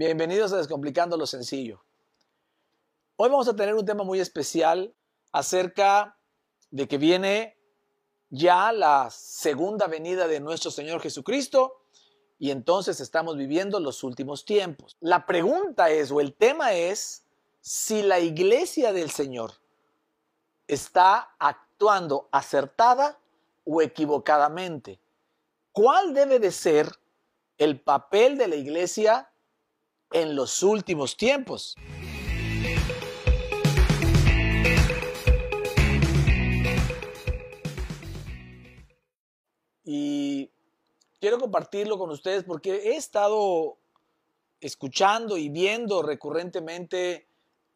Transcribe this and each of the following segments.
Bienvenidos a Descomplicando lo Sencillo. Hoy vamos a tener un tema muy especial acerca de que viene ya la segunda venida de nuestro Señor Jesucristo y entonces estamos viviendo los últimos tiempos. La pregunta es, o el tema es, si la iglesia del Señor está actuando acertada o equivocadamente. ¿Cuál debe de ser el papel de la iglesia en los últimos tiempos. Y quiero compartirlo con ustedes porque he estado escuchando y viendo recurrentemente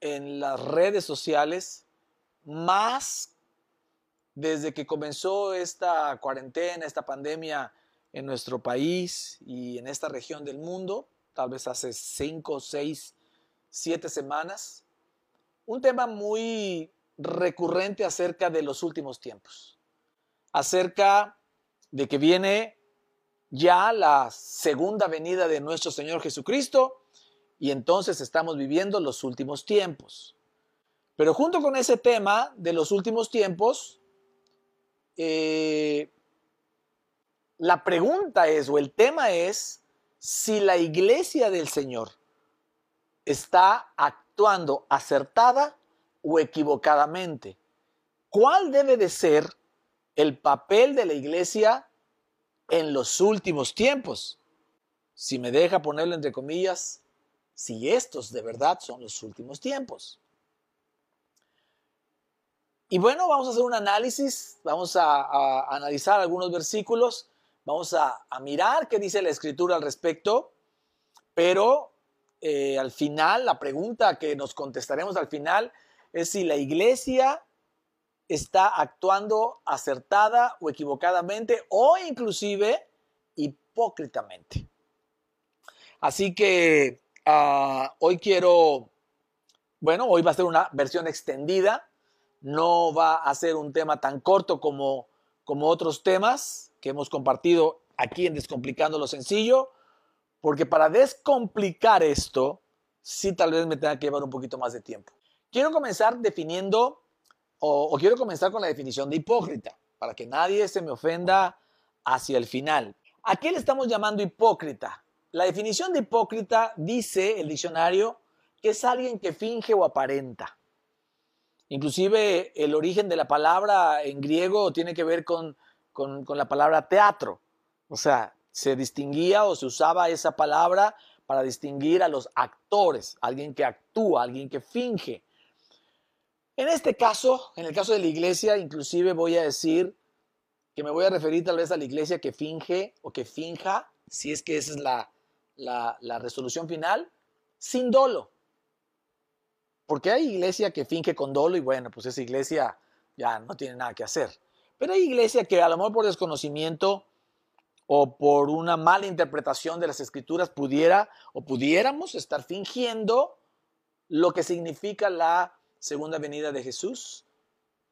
en las redes sociales, más desde que comenzó esta cuarentena, esta pandemia en nuestro país y en esta región del mundo, tal vez hace cinco, seis, siete semanas, un tema muy recurrente acerca de los últimos tiempos, acerca de que viene ya la segunda venida de nuestro Señor Jesucristo y entonces estamos viviendo los últimos tiempos. Pero junto con ese tema de los últimos tiempos, eh, la pregunta es, o el tema es, si la iglesia del Señor está actuando acertada o equivocadamente. ¿Cuál debe de ser el papel de la iglesia en los últimos tiempos? Si me deja ponerlo entre comillas, si estos de verdad son los últimos tiempos. Y bueno, vamos a hacer un análisis, vamos a, analizar algunos versículos Vamos a, mirar qué dice la escritura al respecto, pero eh, al final, la pregunta que nos contestaremos al final es si la iglesia está actuando acertada o equivocadamente o inclusive hipócritamente. Así que ah, hoy quiero, bueno, hoy va a ser una versión extendida, no va a ser un tema tan corto como, como otros temas, que hemos compartido aquí en Descomplicando lo Sencillo, porque para descomplicar esto, sí tal vez me tenga que llevar un poquito más de tiempo. Quiero comenzar definiendo, o, quiero comenzar con la definición de hipócrita, para que nadie se me ofenda hacia el final. ¿A qué le estamos llamando hipócrita? La definición de hipócrita dice el diccionario que es alguien que finge o aparenta. Inclusive el origen de la palabra en griego tiene que ver con con, la palabra teatro. O sea, se distinguía o se usaba esa palabra para distinguir a los actores, alguien que actúa, alguien que finge. En este caso, en el caso de la iglesia, inclusive voy a decir que me voy a referir tal vez a la iglesia que finge o que finja, si es que esa es la, la, la resolución final, sin dolo. Porque hay iglesia que finge con dolo y bueno, pues esa iglesia ya no tiene nada que hacer. Pero hay iglesia que a lo mejor por desconocimiento o por una mala interpretación de las escrituras pudiera o pudiéramos estar fingiendo lo que significa la segunda venida de Jesús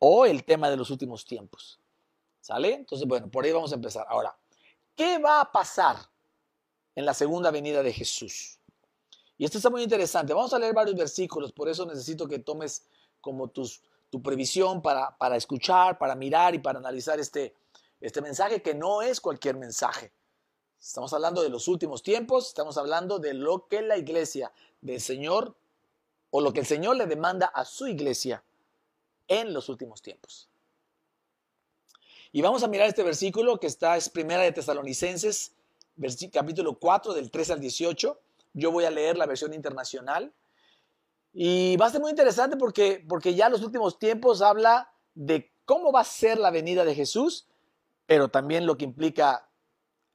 o el tema de los últimos tiempos. ¿Sale? Entonces, bueno, por ahí vamos a empezar. Ahora, ¿qué va a pasar en la segunda venida de Jesús? Y esto está muy interesante. Vamos a leer varios versículos, por eso necesito que tomes como tus tu previsión para, para escuchar, para mirar y para analizar este, este mensaje que no es cualquier mensaje. Estamos hablando de los últimos tiempos, estamos hablando de lo que la iglesia del Señor o lo que el Señor le demanda a su iglesia en los últimos tiempos. Y vamos a mirar este versículo que está, es primera de Tesalonicenses, capítulo 4, del 3 al 18. Yo voy a leer la versión internacional. Y va a ser muy interesante porque, porque ya los últimos tiempos habla de cómo va a ser la venida de Jesús, pero también lo que implica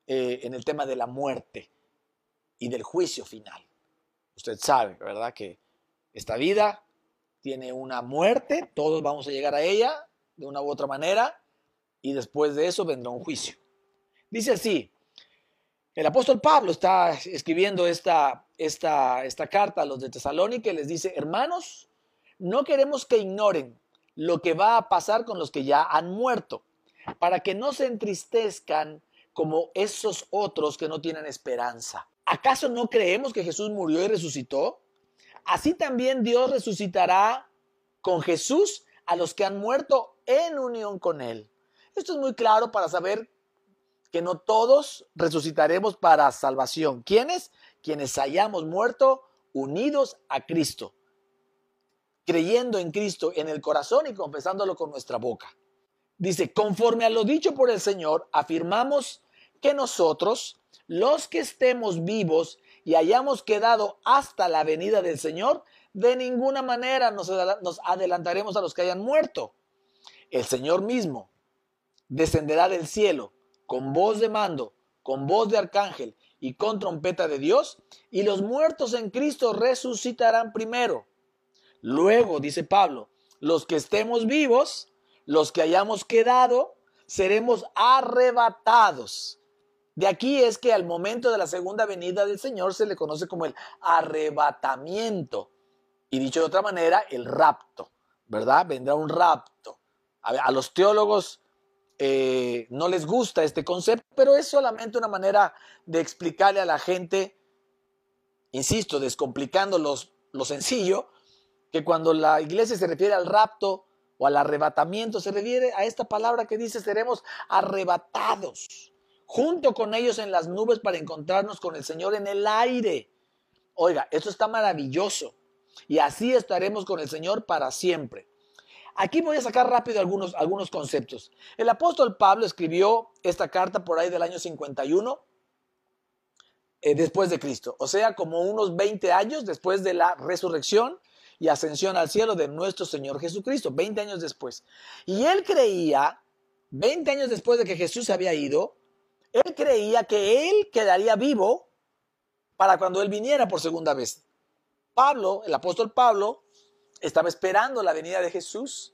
eh, en el tema de la muerte y del juicio final. Usted sabe, ¿verdad? Que esta vida tiene una muerte, todos vamos a llegar a ella de una u otra manera, y después de eso vendrá un juicio. Dice así, el apóstol Pablo está escribiendo esta, esta, carta a los de Tesalónica y les dice, hermanos, no queremos que ignoren lo que va a pasar con los que ya han muerto, para que no se entristezcan como esos otros que no tienen esperanza. ¿Acaso no creemos que Jesús murió y resucitó? Así también Dios resucitará con Jesús a los que han muerto en unión con Él. Esto es muy claro para saber que no todos resucitaremos para salvación. ¿Quiénes? Quienes hayamos muerto unidos a Cristo, creyendo en Cristo en el corazón y confesándolo con nuestra boca. Dice, conforme a lo dicho por el Señor, afirmamos que nosotros, los que estemos vivos y hayamos quedado hasta la venida del Señor, de ninguna manera nos, adelantaremos a los que hayan muerto. El Señor mismo descenderá del cielo con voz de mando, con voz de arcángel y con trompeta de Dios, y los muertos en Cristo resucitarán primero. Luego, dice Pablo, los que estemos vivos, los que hayamos quedado, seremos arrebatados. De aquí es que al momento de la segunda venida del Señor se le conoce como el arrebatamiento. Y dicho de otra manera, el rapto, ¿verdad? Vendrá un rapto. A, los teólogos eh, no les gusta este concepto, pero es solamente una manera de explicarle a la gente, insisto, descomplicando lo sencillo, que cuando la iglesia se refiere al rapto o al arrebatamiento, se refiere a esta palabra que dice seremos arrebatados junto con ellos en las nubes para encontrarnos con el Señor en el aire. Oiga, esto está maravilloso. Y así estaremos con el Señor para siempre. Aquí voy a sacar rápido algunos, algunos conceptos. El apóstol Pablo escribió esta carta por ahí del año 51 eh, después de Cristo, o sea, como unos 20 años después de la resurrección y ascensión al cielo de nuestro Señor Jesucristo, 20 años después. Y él creía, 20 años después de que Jesús se había ido, él creía que él quedaría vivo para cuando él viniera por segunda vez. Pablo, el apóstol Pablo, estaba esperando la venida de Jesús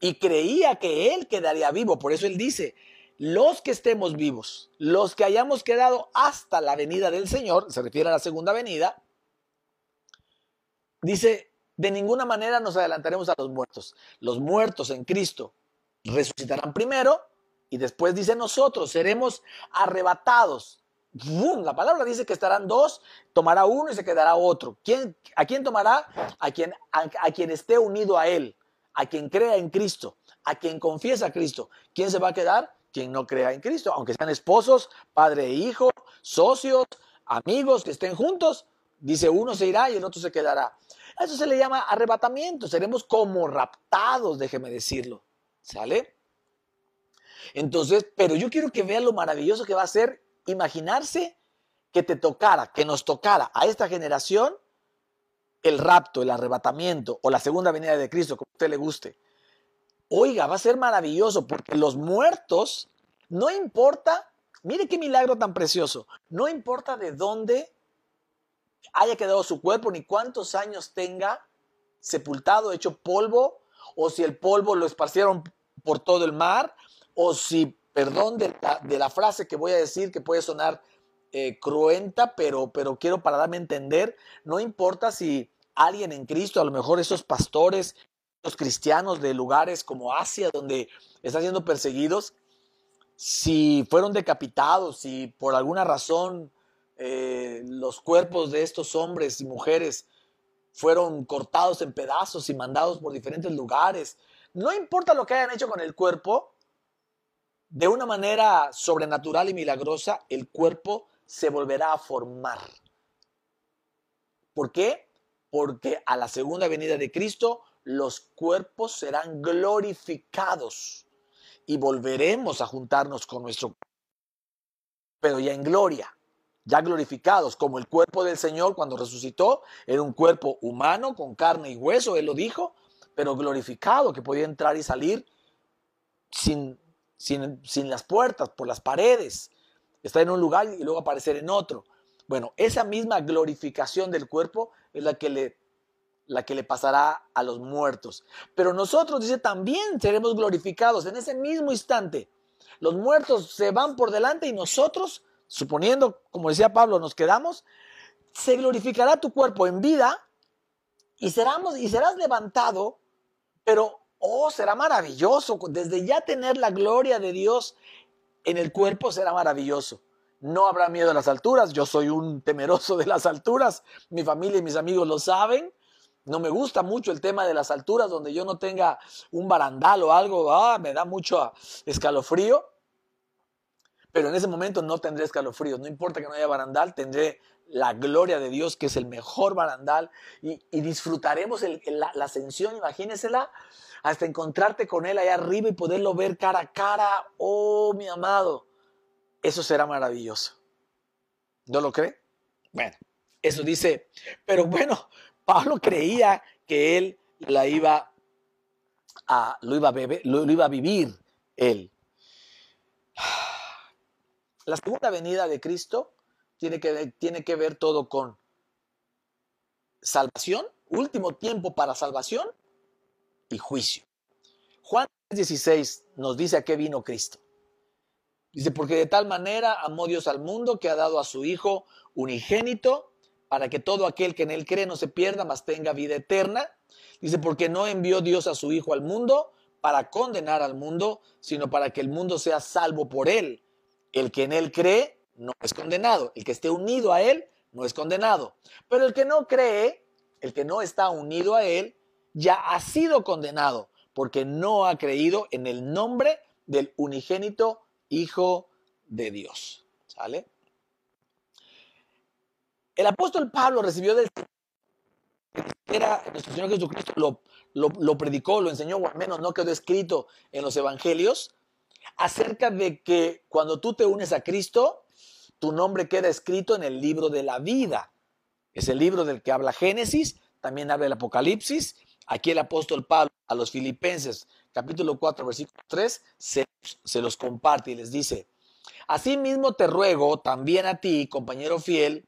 y creía que él quedaría vivo. Por eso él dice, los que estemos vivos, los que hayamos quedado hasta la venida del Señor, se refiere a la segunda venida, dice, de ninguna manera nos adelantaremos a los muertos. Los muertos en Cristo resucitarán primero y después dice nosotros seremos arrebatados la palabra dice que estarán dos, tomará uno y se quedará otro. ¿Quién, ¿A quién tomará? A quien, a, quien esté unido a Él, a quien crea en Cristo, a quien confiesa a Cristo. ¿Quién se va a quedar? Quien no crea en Cristo, aunque sean esposos, padre e hijo, socios, amigos que estén juntos, dice uno se irá y el otro se quedará. eso se le llama arrebatamiento, seremos como raptados, déjeme decirlo. ¿Sale? Entonces, pero yo quiero que vean lo maravilloso que va a ser imaginarse que te tocara, que nos tocara a esta generación el rapto, el arrebatamiento o la segunda venida de Cristo, como a usted le guste. Oiga, va a ser maravilloso porque los muertos, no importa, mire qué milagro tan precioso, no importa de dónde haya quedado su cuerpo ni cuántos años tenga sepultado, hecho polvo, o si el polvo lo esparcieron por todo el mar, o si perdón de la, frase que voy a decir, que puede sonar eh, cruenta, pero, pero quiero para darme a entender, no importa si alguien en Cristo, a lo mejor esos pastores, los cristianos de lugares como Asia, donde están siendo perseguidos, si fueron decapitados, si por alguna razón eh, los cuerpos de estos hombres y mujeres fueron cortados en pedazos y mandados por diferentes lugares, no importa lo que hayan hecho con el cuerpo, de una manera sobrenatural y milagrosa, el cuerpo se volverá a formar. ¿Por qué? Porque a la segunda venida de Cristo los cuerpos serán glorificados y volveremos a juntarnos con nuestro cuerpo, pero ya en gloria, ya glorificados, como el cuerpo del Señor cuando resucitó, era un cuerpo humano con carne y hueso, Él lo dijo, pero glorificado, que podía entrar y salir sin sin, las puertas, por las paredes. Está en un lugar y luego aparecer en otro. Bueno, esa misma glorificación del cuerpo es la que le, la que le pasará a los muertos. Pero nosotros, dice, también seremos glorificados en ese mismo instante. Los muertos se van por delante y nosotros, suponiendo, como decía Pablo, nos quedamos, se glorificará tu cuerpo en vida y, seramos, y serás levantado, pero Oh, será maravilloso. Desde ya tener la gloria de Dios en el cuerpo será maravilloso. no habrá miedo a las alturas. Yo soy un temeroso de las alturas. Mi familia y mis amigos lo saben. No me gusta mucho el tema de las alturas, donde yo no tenga un barandal o algo, ah, me da mucho escalofrío. Pero en ese momento no tendré escalofrío. No importa que no haya barandal, tendré la gloria de Dios, que es el mejor barandal, y, disfrutaremos la, la, ascensión, imagínensela, hasta encontrarte con Él allá arriba y poderlo ver cara a cara. Oh, mi amado, eso será maravilloso. ¿No lo cree? Bueno, eso dice, pero bueno, Pablo creía que él la iba a, lo iba a, lo, iba a vivir él. La segunda venida de Cristo tiene que, tiene que ver todo con salvación, último tiempo para salvación y juicio. Juan 16 nos dice a qué vino Cristo. Dice, porque de tal manera amó Dios al mundo que ha dado a su Hijo unigénito para que todo aquel que en él cree no se pierda, mas tenga vida eterna. Dice, porque no envió Dios a su Hijo al mundo para condenar al mundo, sino para que el mundo sea salvo por él. El que en él cree no es condenado. El que esté unido a él no es condenado. Pero el que no cree, el que no está unido a él, ya ha sido condenado, porque no ha creído en el nombre del unigénito Hijo de Dios. ¿Sale? El apóstol Pablo recibió del era nuestro Señor Jesucristo lo, lo, predicó, lo enseñó, o al menos no quedó escrito en los evangelios, acerca de que cuando tú te unes a Cristo, tu nombre queda escrito en el libro de la vida. Es el libro del que habla Génesis, también habla el Apocalipsis. Aquí el apóstol Pablo a los filipenses, capítulo 4, versículo 3, se, los comparte y les dice, Asimismo te ruego también a ti, compañero fiel,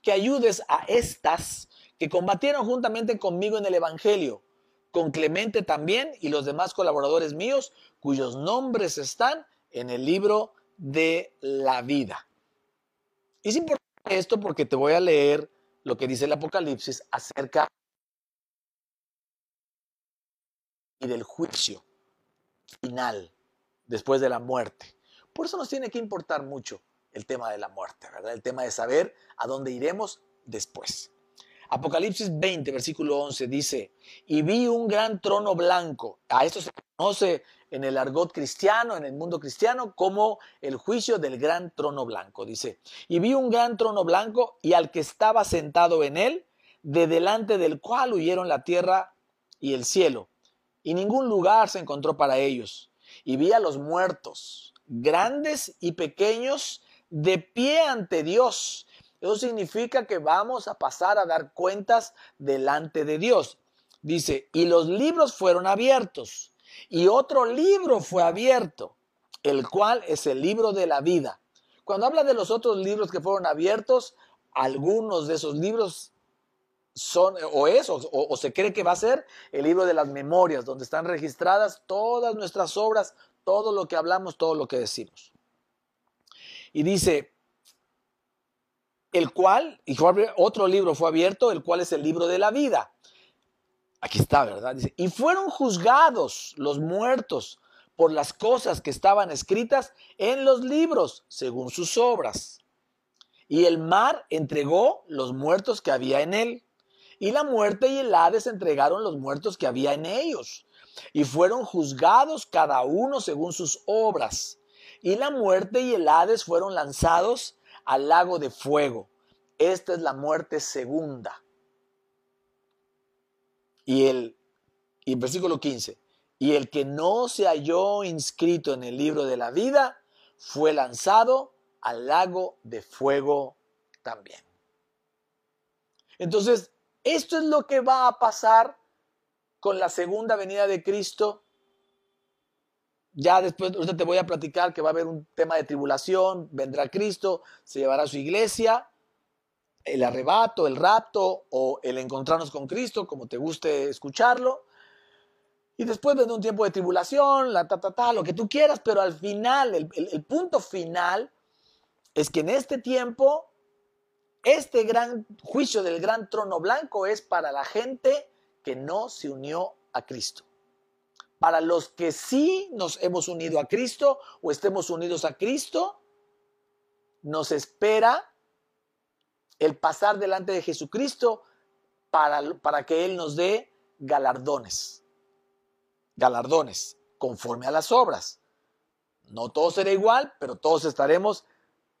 que ayudes a estas que combatieron juntamente conmigo en el Evangelio, con Clemente también y los demás colaboradores míos, cuyos nombres están en el libro de la vida. Es importante esto porque te voy a leer lo que dice el Apocalipsis acerca y del juicio final después de la muerte. Por eso nos tiene que importar mucho el tema de la muerte, ¿verdad? El tema de saber a dónde iremos después. Apocalipsis 20, versículo 11 dice, y vi un gran trono blanco. A esto se conoce en el argot cristiano, en el mundo cristiano, como el juicio del gran trono blanco. Dice, y vi un gran trono blanco y al que estaba sentado en él, de delante del cual huyeron la tierra y el cielo, y ningún lugar se encontró para ellos. Y vi a los muertos, grandes y pequeños, de pie ante Dios. Eso significa que vamos a pasar a dar cuentas delante de Dios. Dice, y los libros fueron abiertos. Y otro libro fue abierto, el cual es el libro de la vida. Cuando habla de los otros libros que fueron abiertos, algunos de esos libros son o es o, o, se cree que va a ser el libro de las memorias, donde están registradas todas nuestras obras, todo lo que hablamos, todo lo que decimos. Y dice, el cual, y otro libro fue abierto, el cual es el libro de la vida. Aquí está, ¿verdad? Dice, y fueron juzgados los muertos por las cosas que estaban escritas en los libros, según sus obras. Y el mar entregó los muertos que había en él. Y la muerte y el Hades entregaron los muertos que había en ellos. Y fueron juzgados cada uno según sus obras y la muerte y el Hades fueron lanzados al lago de fuego. Esta es la muerte segunda. Y el y versículo 15, y el que no se halló inscrito en el libro de la vida fue lanzado al lago de fuego también. Entonces, esto es lo que va a pasar con la segunda venida de Cristo ya después, ahorita te voy a platicar que va a haber un tema de tribulación, vendrá Cristo, se llevará a su iglesia, el arrebato, el rapto o el encontrarnos con Cristo, como te guste escucharlo. Y después vendrá un tiempo de tribulación, la ta, ta, ta, lo que tú quieras, pero al final, el, el punto final es que en este tiempo, este gran juicio del gran trono blanco es para la gente que no se unió a Cristo para los que sí nos hemos unido a Cristo o estemos unidos a Cristo, nos espera el pasar delante de Jesucristo para, para que Él nos dé galardones. Galardones, conforme a las obras. No todo será igual, pero todos estaremos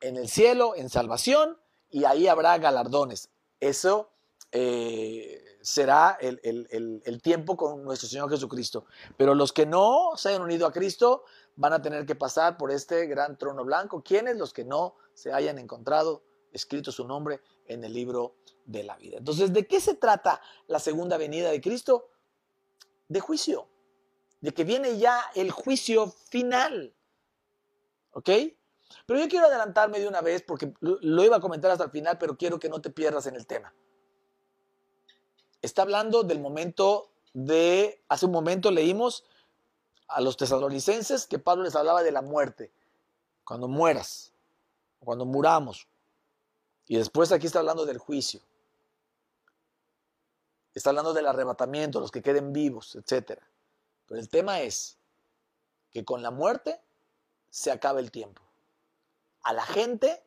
en el cielo, en salvación, y ahí habrá galardones. Eso eh, será el, el, tiempo con nuestro Señor Jesucristo. Pero los que no se hayan unido a Cristo van a tener que pasar por este gran trono blanco. ¿Quiénes? Los que no se hayan encontrado escrito su nombre en el libro de la vida. Entonces, ¿de qué se trata la segunda venida de Cristo? De juicio, de que viene ya el juicio final. ¿Ok? Pero yo quiero adelantarme de una vez porque lo iba a comentar hasta el final, pero quiero que no te pierdas en el tema. Está hablando del momento de, hace un momento leímos a los tesalonicenses que Pablo les hablaba de la muerte, cuando mueras, cuando muramos. Y después aquí está hablando del juicio. Está hablando del arrebatamiento, los que queden vivos, etc. Pero el tema es que con la muerte se acaba el tiempo. A la gente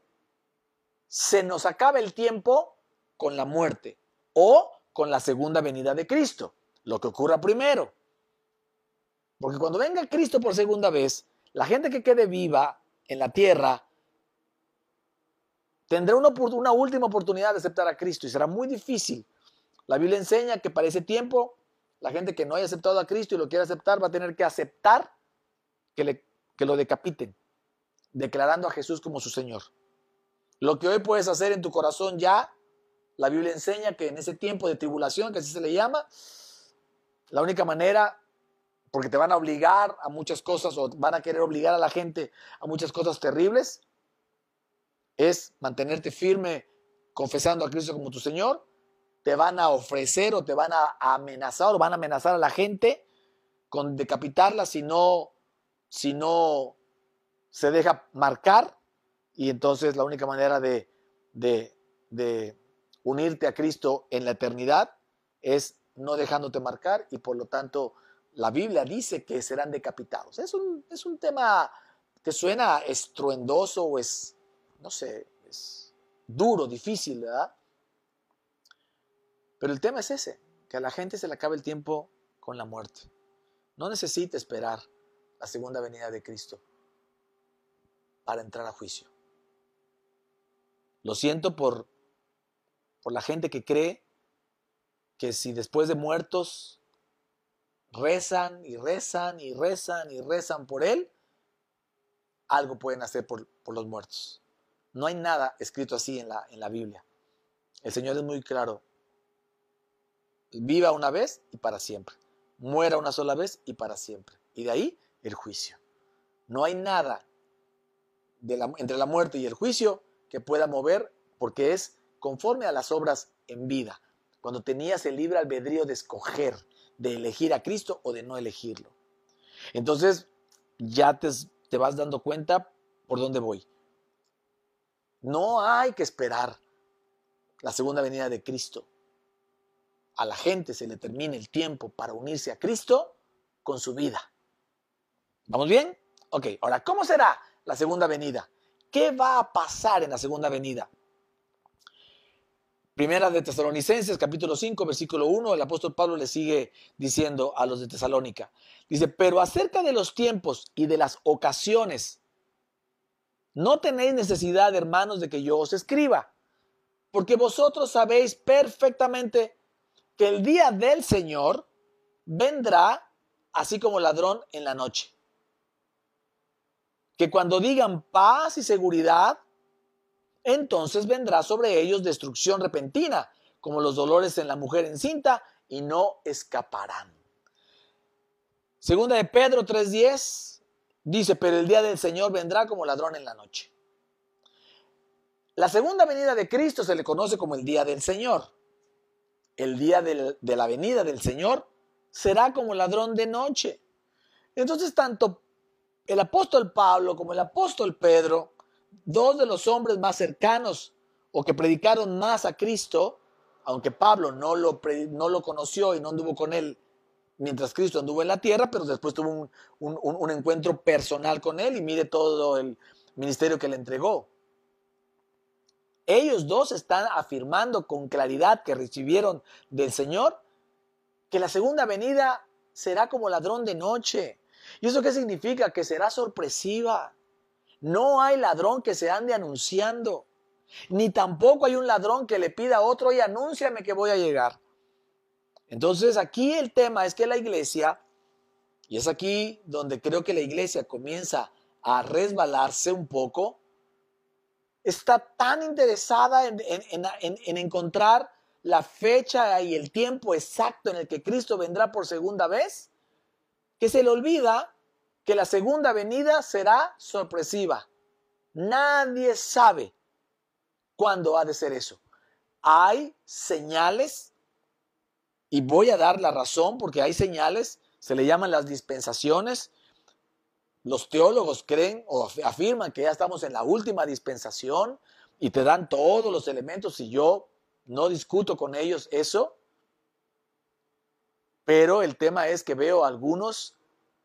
se nos acaba el tiempo con la muerte o con la segunda venida de Cristo, lo que ocurra primero. Porque cuando venga Cristo por segunda vez, la gente que quede viva en la tierra tendrá una, última oportunidad de aceptar a Cristo y será muy difícil. La Biblia enseña que para ese tiempo la gente que no haya aceptado a Cristo y lo quiere aceptar va a tener que aceptar que, le, que lo decapiten, declarando a Jesús como su Señor. Lo que hoy puedes hacer en tu corazón ya, la Biblia enseña que en ese tiempo de tribulación, que así se le llama, la única manera, porque te van a obligar a muchas cosas o van a querer obligar a la gente a muchas cosas terribles, es mantenerte firme confesando a Cristo como tu Señor, te van a ofrecer o te van a amenazar o van a amenazar a la gente con decapitarla si no, si no se deja marcar y entonces la única manera de, de, unirte a Cristo en la eternidad es no dejándote marcar y por lo tanto la Biblia dice que serán decapitados. Es un, es un tema que suena estruendoso o es no sé, es duro, difícil, ¿verdad? Pero el tema es ese, que a la gente se le acaba el tiempo con la muerte. No necesita esperar la segunda venida de Cristo para entrar a juicio. Lo siento por, por la gente que cree que si después de muertos rezan y rezan y rezan y rezan por Él, algo pueden hacer por, por los muertos. No hay nada escrito así en la, en la Biblia. El Señor es muy claro. Viva una vez y para siempre. Muera una sola vez y para siempre. Y de ahí el juicio. No hay nada entre la muerte y el juicio que pueda mover porque es conforme a las obras en vida. Cuando tenías el libre albedrío de escoger, de elegir a Cristo o de no elegirlo. Entonces ya te, te vas dando cuenta por dónde voy. No hay que esperar la segunda venida de Cristo. A la gente se le termina el tiempo para unirse a Cristo con su vida. ¿Vamos bien? Ok, ahora, ¿cómo será la segunda venida? ¿Qué va a pasar en la segunda venida? Primera de Tesalonicenses, capítulo 5, versículo 1, el apóstol Pablo le sigue diciendo a los de Tesalónica. Dice, pero acerca de los tiempos y de las ocasiones no tenéis necesidad, hermanos, de que yo os escriba, porque vosotros sabéis perfectamente que el día del Señor vendrá así como ladrón en la noche. Que cuando digan paz y seguridad, entonces vendrá sobre ellos destrucción repentina, como los dolores en la mujer encinta, y no escaparán. Segunda de Pedro 3:10 Dice, pero el día del Señor vendrá como ladrón en la noche. La segunda venida de Cristo se le conoce como el día del Señor. El día de la venida del Señor será como ladrón de noche. Entonces, tanto el apóstol Pablo como el apóstol Pedro, dos de los hombres más cercanos o que predicaron más a Cristo, aunque Pablo no lo, no lo conoció y no anduvo con él mientras Cristo anduvo en la tierra, pero después tuvo un, encuentro personal con él y mire todo el ministerio que le entregó. Ellos dos están afirmando con claridad que recibieron del Señor que la segunda venida será como ladrón de noche. ¿Y eso qué significa? Que será sorpresiva. No hay ladrón que se ande anunciando. Ni tampoco hay un ladrón que le pida a otro, y anúnciame que voy a llegar. Entonces aquí el tema es que la iglesia, y es aquí donde creo que la iglesia comienza a resbalarse un poco, está tan interesada en, en, encontrar la fecha y el tiempo exacto en el que Cristo vendrá por segunda vez, que se le olvida que la segunda venida será sorpresiva. Nadie sabe cuándo ha de ser eso. Hay señales, y voy a dar la razón porque hay señales, se le llaman las dispensaciones. Los teólogos creen o afirman que ya estamos en la última dispensación y te dan todos los elementos y yo no discuto con ellos eso. Pero el tema es que veo a algunos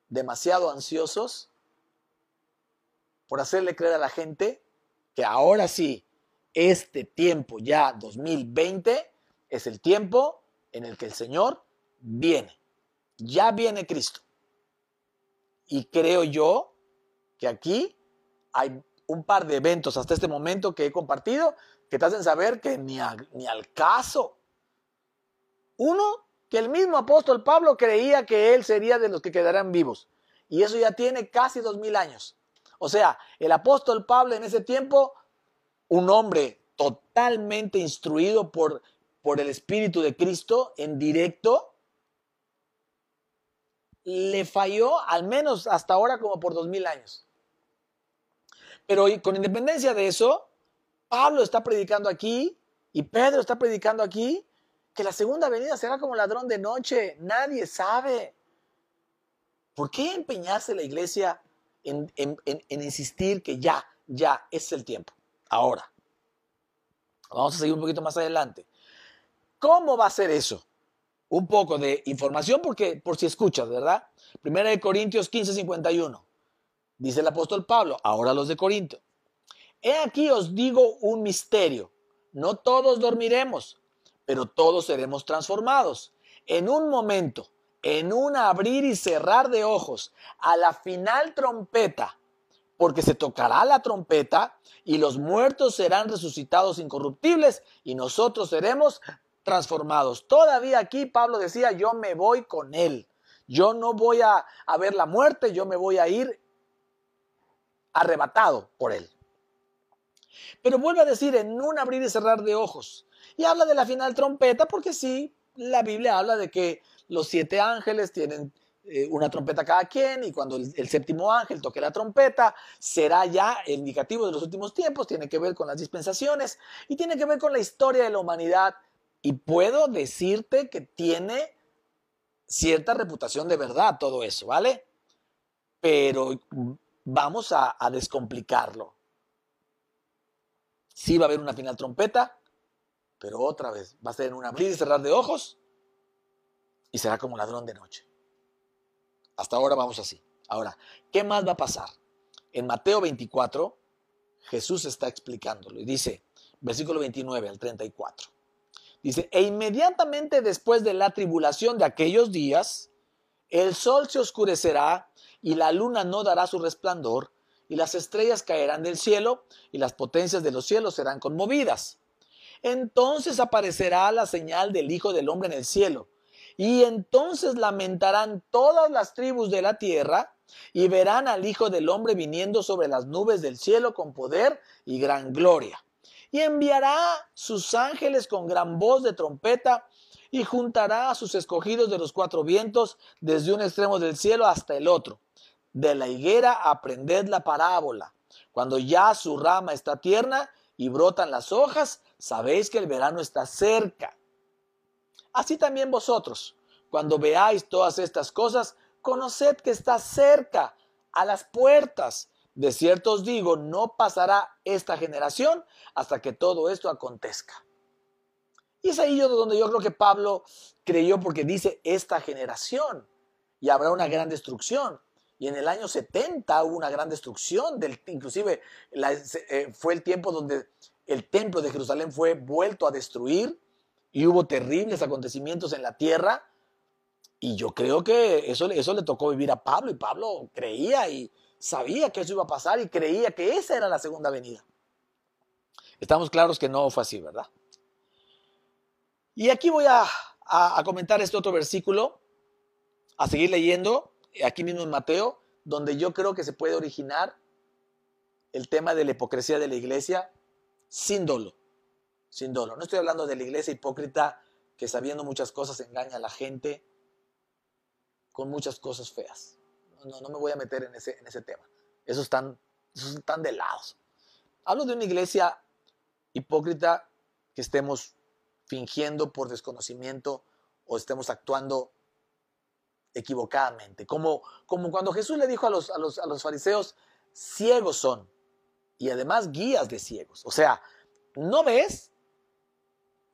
demasiado ansiosos por hacerle creer a la gente que ahora sí este tiempo ya 2020 es el tiempo en el que el Señor viene. Ya viene Cristo. Y creo yo que aquí hay un par de eventos hasta este momento que he compartido que te hacen saber que ni, ni al caso. Uno, que el mismo apóstol Pablo creía que él sería de los que quedarán vivos. Y eso ya tiene casi dos mil años. O sea, el apóstol Pablo en ese tiempo un hombre totalmente instruido por, por el Espíritu de Cristo en directo, le falló al menos hasta ahora como por dos mil años. Pero con independencia de eso, Pablo está predicando aquí y Pedro está predicando aquí que la segunda venida será como ladrón de noche. Nadie sabe. ¿Por qué empeñarse la iglesia en, en insistir que ya, ya es el tiempo? Ahora, vamos a seguir un poquito más adelante. ¿Cómo va a ser eso? Un poco de información porque por si escuchas, ¿verdad? Primera de Corintios 15, 51. Dice el apóstol Pablo, ahora los de Corinto. He aquí os digo un misterio. No todos dormiremos, pero todos seremos transformados. En un momento, en un abrir y cerrar de ojos, a la final trompeta, porque se tocará la trompeta y los muertos serán resucitados incorruptibles y nosotros seremos transformados. Todavía aquí Pablo decía, yo me voy con él. Yo no voy a, a ver la muerte, yo me voy a ir arrebatado por él. Pero vuelve a decir en un abrir y cerrar de ojos. Y habla de la final trompeta porque sí, la Biblia habla de que los siete ángeles tienen eh, una trompeta cada quien y cuando el, séptimo ángel toque la trompeta será ya el indicativo de los últimos tiempos, tiene que ver con las dispensaciones y tiene que ver con la historia de la humanidad y puedo decirte que tiene cierta reputación de verdad todo eso, ¿vale? Pero vamos a, a descomplicarlo. Sí va a haber una final trompeta, pero otra vez va a ser en un abrir y cerrar de ojos y será como ladrón de noche. Hasta ahora vamos así. Ahora, ¿qué más va a pasar? En Mateo 24, Jesús está explicándolo y dice, versículo 29 al 34. Dice, e inmediatamente después de la tribulación de aquellos días, el sol se oscurecerá y la luna no dará su resplandor y las estrellas caerán del cielo y las potencias de los cielos serán conmovidas. Entonces aparecerá la señal del Hijo del Hombre en el cielo y entonces lamentarán todas las tribus de la tierra y verán al Hijo del Hombre viniendo sobre las nubes del cielo con poder y gran gloria. Y enviará sus ángeles con gran voz de trompeta y juntará a sus escogidos de los cuatro vientos desde un extremo del cielo hasta el otro. De la higuera aprended la parábola. Cuando ya su rama está tierna y brotan las hojas, sabéis que el verano está cerca. Así también vosotros, cuando veáis todas estas cosas, conoced que está cerca, a las puertas. De cierto os digo, no pasará esta generación hasta que todo esto acontezca. Y es ahí donde yo creo que Pablo creyó porque dice esta generación y habrá una gran destrucción. Y en el año 70 hubo una gran destrucción, del, inclusive eh, fue el tiempo donde el templo de Jerusalén fue vuelto a destruir y hubo terribles acontecimientos en la tierra. Y yo creo que eso, eso le tocó vivir a Pablo y Pablo creía y sabía que eso iba a pasar y creía que esa era la segunda venida. Estamos claros que no fue así, ¿verdad? Y aquí voy a, a, comentar este otro versículo, a seguir leyendo, aquí mismo en Mateo, donde yo creo que se puede originar el tema de la hipocresía de la iglesia sin dolo, sin dolo. No estoy hablando de la iglesia hipócrita que sabiendo muchas cosas engaña a la gente con muchas cosas feas. No, no me voy a meter en ese, en ese tema. Esos están, esos están de lados. Hablo de una iglesia hipócrita que estemos fingiendo por desconocimiento o estemos actuando equivocadamente. Como, como cuando Jesús le dijo a los, a, los, a los fariseos, ciegos son y además guías de ciegos. O sea, no ves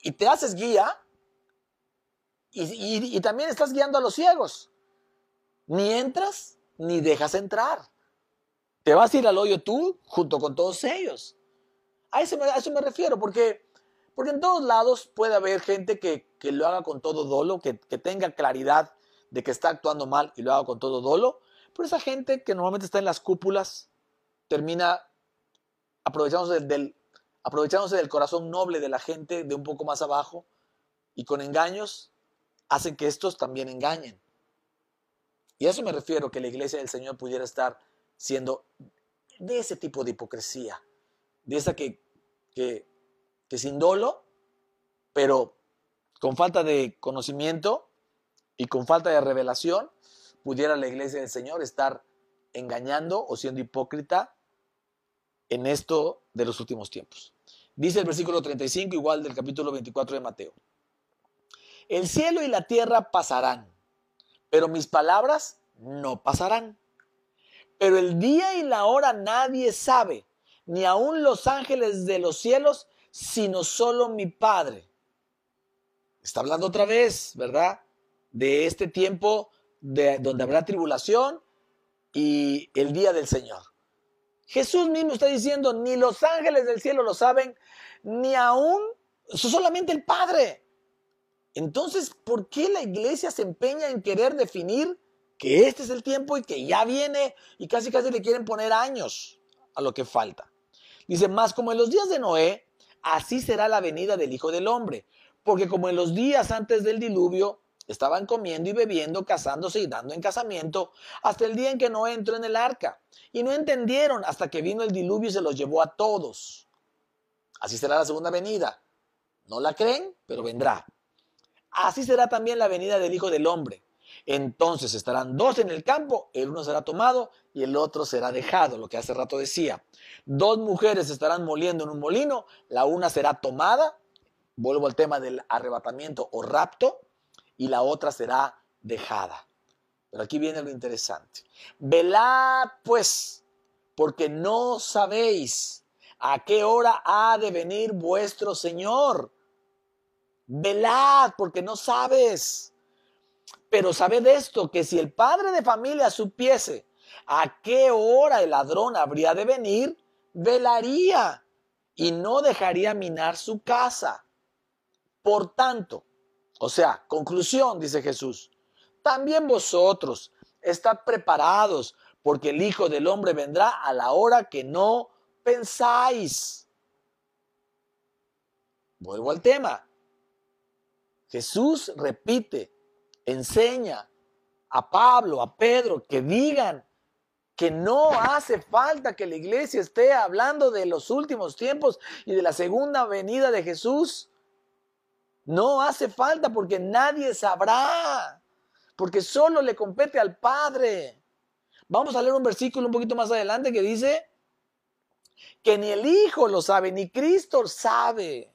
y te haces guía y, también estás guiando a los ciegos. Ni entras ni dejas entrar. Te vas a ir al hoyo tú junto con todos ellos. A eso me, me refiero, porque, porque en todos lados puede haber gente que, que lo haga con todo dolo, que, que tenga claridad de que está actuando mal y lo haga con todo dolo. Pero esa gente que normalmente está en las cúpulas termina aprovechándose del, aprovechándose del corazón noble de la gente de un poco más abajo y con engaños hacen que estos también engañen. Y a eso me refiero que la iglesia del Señor pudiera estar siendo de ese tipo de hipocresía, de esa que, que, que sin dolo, pero con falta de conocimiento y con falta de revelación, pudiera la iglesia del Señor estar engañando o siendo hipócrita en esto de los últimos tiempos. Dice el versículo 35, igual del capítulo 24 de Mateo. El cielo y la tierra pasarán, pero mis palabras no pasarán. Pero el día y la hora nadie sabe, ni aun los ángeles de los cielos, sino solo mi Padre. Está hablando otra vez, ¿verdad? De este tiempo de, donde habrá tribulación y el día del Señor. Jesús mismo está diciendo, ni los ángeles del cielo lo saben, ni aún, solamente el Padre. Entonces, ¿por qué la iglesia se empeña en querer definir que este es el tiempo y que ya viene y casi casi le quieren poner años a lo que falta? Dice, más como en los días de Noé, así será la venida del Hijo del Hombre, porque como en los días antes del diluvio, Estaban comiendo y bebiendo, casándose y dando en casamiento hasta el día en que Noé entró en el arca. Y no entendieron hasta que vino el diluvio y se los llevó a todos. Así será la segunda venida. No la creen, pero vendrá. Así será también la venida del Hijo del Hombre. Entonces estarán dos en el campo, el uno será tomado y el otro será dejado, lo que hace rato decía. Dos mujeres estarán moliendo en un molino, la una será tomada, vuelvo al tema del arrebatamiento o rapto, y la otra será dejada. Pero aquí viene lo interesante. Velad pues, porque no sabéis a qué hora ha de venir vuestro Señor. Velad, porque no sabes. Pero sabed esto, que si el padre de familia supiese a qué hora el ladrón habría de venir, velaría y no dejaría minar su casa. Por tanto, o sea, conclusión, dice Jesús, también vosotros estad preparados, porque el Hijo del Hombre vendrá a la hora que no pensáis. Vuelvo al tema. Jesús repite, enseña a Pablo, a Pedro, que digan que no hace falta que la iglesia esté hablando de los últimos tiempos y de la segunda venida de Jesús. No hace falta porque nadie sabrá, porque solo le compete al Padre. Vamos a leer un versículo un poquito más adelante que dice que ni el Hijo lo sabe, ni Cristo sabe.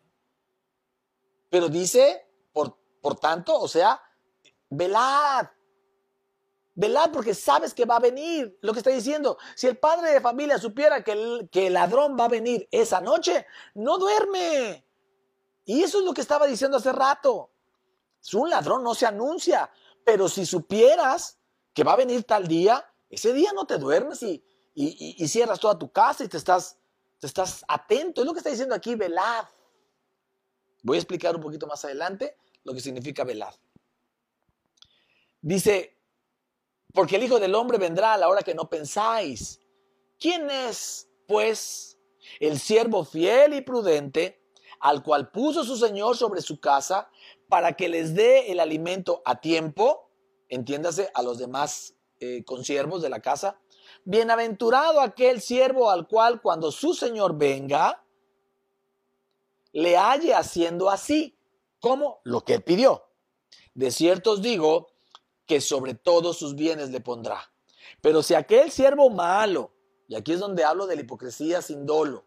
Pero dice, por, por tanto, o sea, velad. Velad porque sabes que va a venir. Lo que está diciendo, si el padre de familia supiera que el, que el ladrón va a venir esa noche, no duerme. Y eso es lo que estaba diciendo hace rato. Un ladrón no se anuncia, pero si supieras que va a venir tal día, ese día no te duermes y, cierras toda tu casa y te estás estás atento. Es lo que está diciendo aquí, velad. Voy a explicar un poquito más adelante lo que significa velad. Dice, porque el Hijo del Hombre vendrá a la hora que no pensáis. ¿Quién es, pues, el siervo fiel y prudente al cual puso su Señor sobre su casa para que les dé el alimento a tiempo? Entiéndase a los demás eh, consiervos de la casa. Bienaventurado aquel siervo al cual cuando su Señor venga, le halle haciendo así, como lo que pidió. De cierto os digo que sobre todos sus bienes le pondrá. Pero si aquel siervo malo, y aquí es donde hablo de la hipocresía sin dolo,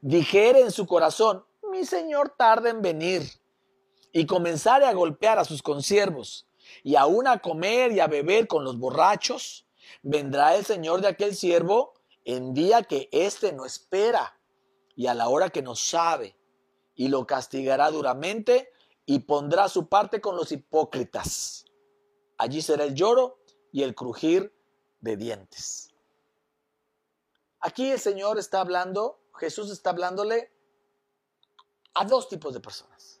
dijere en su corazón, mi señor tarda en venir, y comenzare a golpear a sus consiervos, y aún a comer y a beber con los borrachos, vendrá el señor de aquel siervo en día que éste no espera, y a la hora que no sabe, y lo castigará duramente, y pondrá su parte con los hipócritas. Allí será el lloro y el crujir de dientes. Aquí el Señor está hablando, Jesús está hablándole a dos tipos de personas.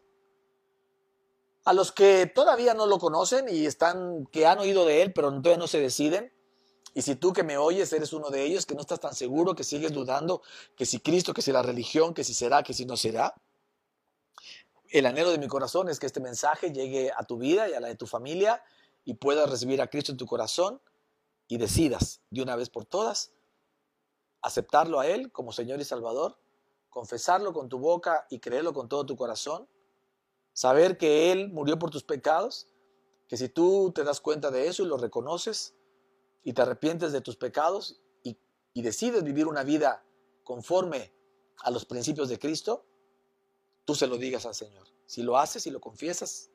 A los que todavía no lo conocen y están, que han oído de él, pero todavía no se deciden. Y si tú que me oyes eres uno de ellos, que no estás tan seguro, que sigues dudando, que si Cristo, que si la religión, que si será, que si no será. El anhelo de mi corazón es que este mensaje llegue a tu vida y a la de tu familia y puedas recibir a Cristo en tu corazón y decidas de una vez por todas aceptarlo a Él como Señor y Salvador, confesarlo con tu boca y creerlo con todo tu corazón, saber que Él murió por tus pecados, que si tú te das cuenta de eso y lo reconoces y te arrepientes de tus pecados y, decides vivir una vida conforme a los principios de Cristo, tú se lo digas al Señor. Si lo haces y lo confiesas,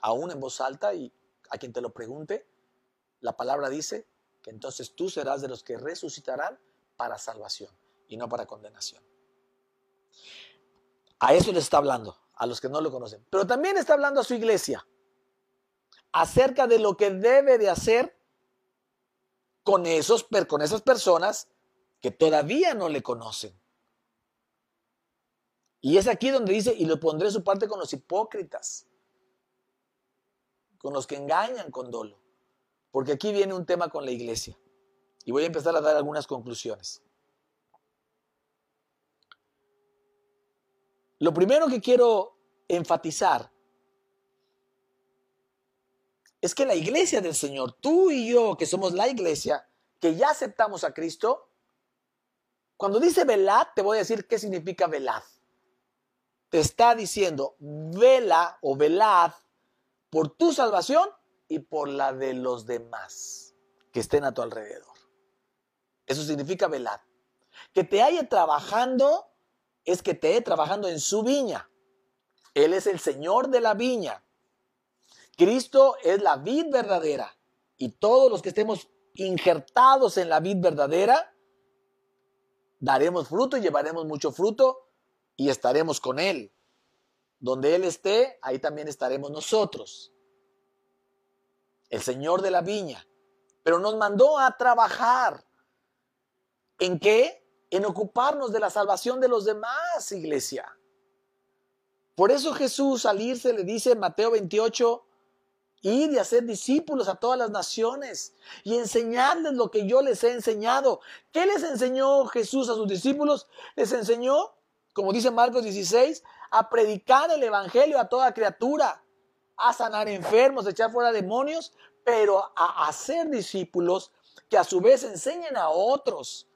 aún en voz alta y a quien te lo pregunte, la palabra dice que entonces tú serás de los que resucitarán para salvación y no para condenación. A eso les está hablando, a los que no lo conocen. Pero también está hablando a su iglesia acerca de lo que debe de hacer con, esos, con esas personas que todavía no le conocen. Y es aquí donde dice, y lo pondré su parte con los hipócritas con los que engañan con dolo. Porque aquí viene un tema con la iglesia. Y voy a empezar a dar algunas conclusiones. Lo primero que quiero enfatizar es que la iglesia del Señor, tú y yo, que somos la iglesia, que ya aceptamos a Cristo, cuando dice velad, te voy a decir qué significa velad. Te está diciendo, vela o velad por tu salvación y por la de los demás que estén a tu alrededor. Eso significa velar. Que te haya trabajando es que he trabajando en su viña. Él es el Señor de la viña. Cristo es la vid verdadera. Y todos los que estemos injertados en la vid verdadera, daremos fruto y llevaremos mucho fruto y estaremos con Él. Donde Él esté, ahí también estaremos nosotros. El Señor de la viña. Pero nos mandó a trabajar. ¿En qué? En ocuparnos de la salvación de los demás, iglesia. Por eso Jesús al irse le dice en Mateo 28, ir y hacer discípulos a todas las naciones y enseñarles lo que yo les he enseñado. ¿Qué les enseñó Jesús a sus discípulos? Les enseñó, como dice Marcos 16, a predicar el Evangelio a toda criatura, a sanar enfermos, a echar fuera demonios, pero a hacer discípulos que a su vez enseñen a otros,